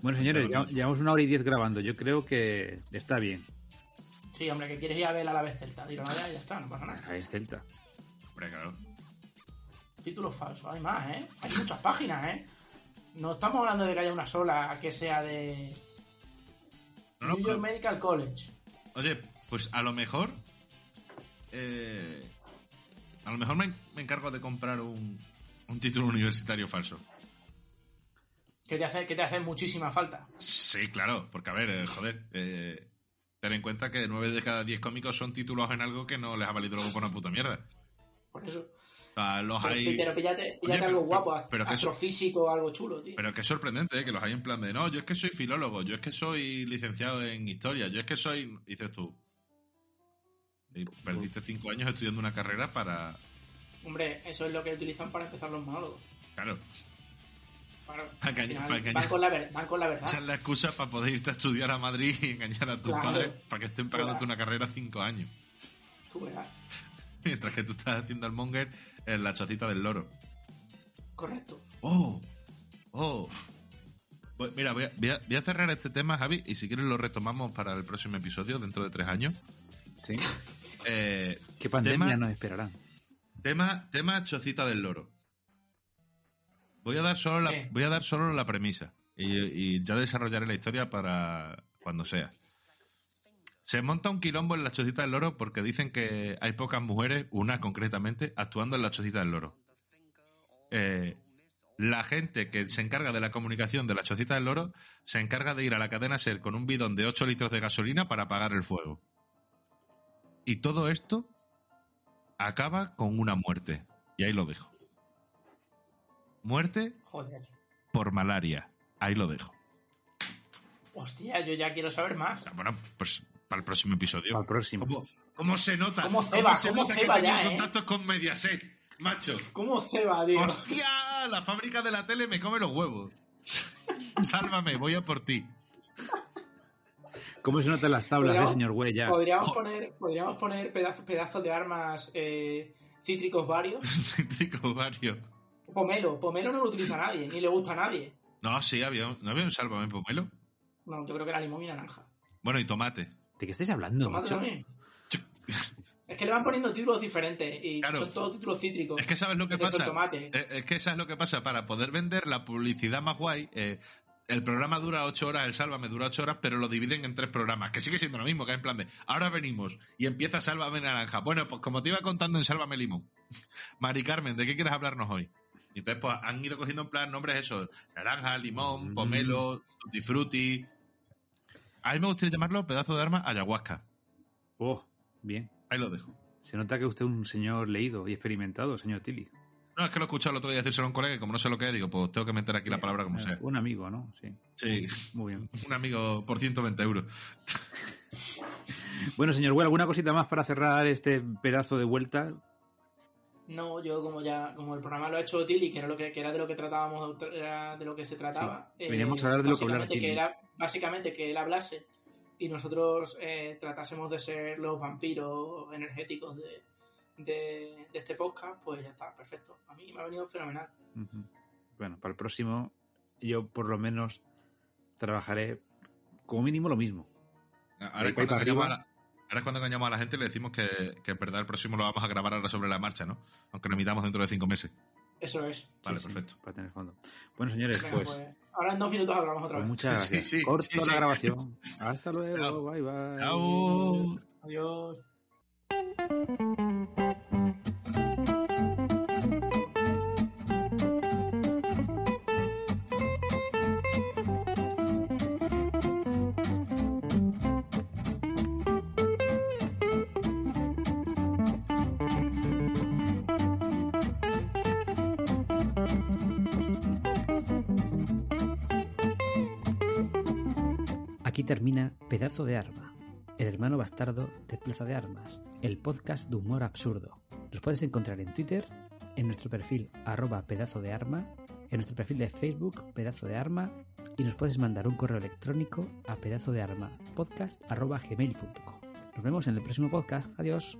Bueno, señores, ya- llevamos una hora y diez grabando. Yo creo que está bien. Sí, hombre, que quieres ir a ver a la vez Celta. Dilo, ya, ya está, no pasa nada. Ahí es Celta. Hombre, claro. Títulos falsos, hay más, ¿eh? Hay muchas páginas, ¿eh? No estamos hablando de que haya una sola que sea de No, no, New York pero- Medical College. Oye, pues a lo mejor. eh, a lo mejor me, me encargo de comprar un, un título universitario falso. Que te hace, que te hace muchísima falta. Sí, claro, porque a ver, eh, joder, eh, ten en cuenta que 9 de cada 10 cómicos son titulados en algo que no les ha valido luego por una puta mierda. Por eso. O sea, los Pero, hay. pero píllate, píllate Oye, algo pero- guapo, pero- pero que astrofísico, algo chulo, tío. Pero que es sorprendente, ¿eh? que los hay en plan de no, yo es que soy filólogo, yo es que soy licenciado en historia, yo es que soy. Dices tú. Y perdiste 5 años estudiando una carrera para. Hombre, eso es lo que utilizan para empezar los monólogos. Claro, Para al engañar- final para engañar. Van, con la ver- van con la verdad. esa es la excusa para poder irte a estudiar a Madrid y engañar a tus Claro. padres para que estén pagándote una carrera 5 años. Tú verás. Mientras que tú estás haciendo el monger en la chocita del loro. Correcto. ¡Oh! ¡Oh! Pues mira, voy a, voy a- voy a cerrar este tema, Javi, y si quieres lo retomamos para el próximo episodio, dentro de tres años. ¿Sí? Eh, ¿Qué pandemia tema, nos esperarán? tema, tema chocita del loro. Voy a dar solo, Sí. la, voy a dar solo la premisa y, y ya desarrollaré la historia para cuando sea. Se monta un quilombo en la chocita del loro porque dicen que hay pocas mujeres, una concretamente, actuando en la chocita del loro. Eh, la gente que se encarga de la comunicación de la chocita del loro se encarga de ir a la cadena SER con un bidón de 8 litros de gasolina para apagar el fuego. Y todo esto acaba con una muerte. Y ahí lo dejo. Muerte Joder. por malaria. Ahí lo dejo. Hostia, yo ya quiero saber más. Ah, Bueno, pues para el próximo episodio. Para el próximo. ¿Cómo, cómo se nota? ¿Cómo ceba? ¿Cómo nota ceba ya, eh? contactos con Mediaset, macho? ¿Cómo ceba, tío? ¡Hostia! La fábrica de la tele me come los huevos. Sálvame, voy a por ti. ¿Cómo se notan las tablas, eh, señor Güey? Ya. Podríamos poner, podríamos poner pedazos, pedazos de armas eh, cítricos varios. Cítrico vario. Pomelo, Pomelo no lo utiliza nadie, ni le gusta a nadie. No, sí, había, ¿no había un sálvame pomelo? No, yo creo que era limón y naranja. Bueno, y tomate. ¿De qué estáis hablando, macho? Es que le van poniendo títulos diferentes y Claro. son todos títulos cítricos. Es que sabes lo que pasa. tomate. Eh, Es que sabes lo que pasa. Para poder vender la publicidad más guay, eh, el programa dura ocho horas, el Sálvame dura ocho horas, pero lo dividen en tres programas, que sigue siendo lo mismo, que es en plan de, ahora venimos y empieza Sálvame Naranja. Bueno, pues como te iba contando en Sálvame Limón. Mari Carmen, ¿de qué quieres hablarnos hoy? Y entonces, pues han ido cogiendo en plan nombres esos, naranja, limón, Mm. pomelo, tutti frutti. A mí me gustaría llamarlo pedazo de arma ayahuasca. Oh, bien. Ahí lo dejo. Se nota que usted es un señor leído y experimentado, señor Tilly. No, es que lo he escuchado el otro día decírselo a un colega y como no sé lo que es, digo, pues tengo que meter aquí la palabra como Eh, sea. Un amigo, ¿no? Sí. Sí, Muy bien. un amigo por 120 euros. Bueno, señor Well, ¿alguna cosita más para cerrar este pedazo de vuelta? No, yo como ya, como el programa lo ha hecho Tilly, que era lo que, que era de lo que tratábamos, era de lo que se trataba. Sí, veníamos a hablar de lo que básicamente Tilly. era- básicamente que él hablase y nosotros eh, tratásemos de ser los vampiros energéticos de, de, de este podcast, pues ya está, perfecto. A mí me ha venido fenomenal. Bueno, para el próximo yo por lo menos trabajaré como mínimo lo mismo. Ahora cuando arriba. Ahora es cuando engañamos a la gente y le decimos que, que en verdad el próximo lo vamos a grabar ahora sobre la marcha, ¿no? Aunque lo emitamos dentro de cinco meses. Eso es. Vale, Sí, sí, perfecto. para tener fondo. Bueno, señores, Venga, pues, pues, ahora en dos minutos hablamos otra vez. muchas gracias. sí, Corto sí, la grabación. Hasta luego. Chao. Bye, bye. Chao. Adiós. Termina Pedazo de Arma, el hermano bastardo de Plaza de Armas, el podcast de humor absurdo. Nos puedes encontrar en Twitter, en nuestro perfil arroba pedazo de arma, en nuestro perfil de Facebook pedazo de arma y nos puedes mandar un correo electrónico a pedazo de arma podcast arroba gmail.com. Nos vemos en el próximo podcast. Adiós.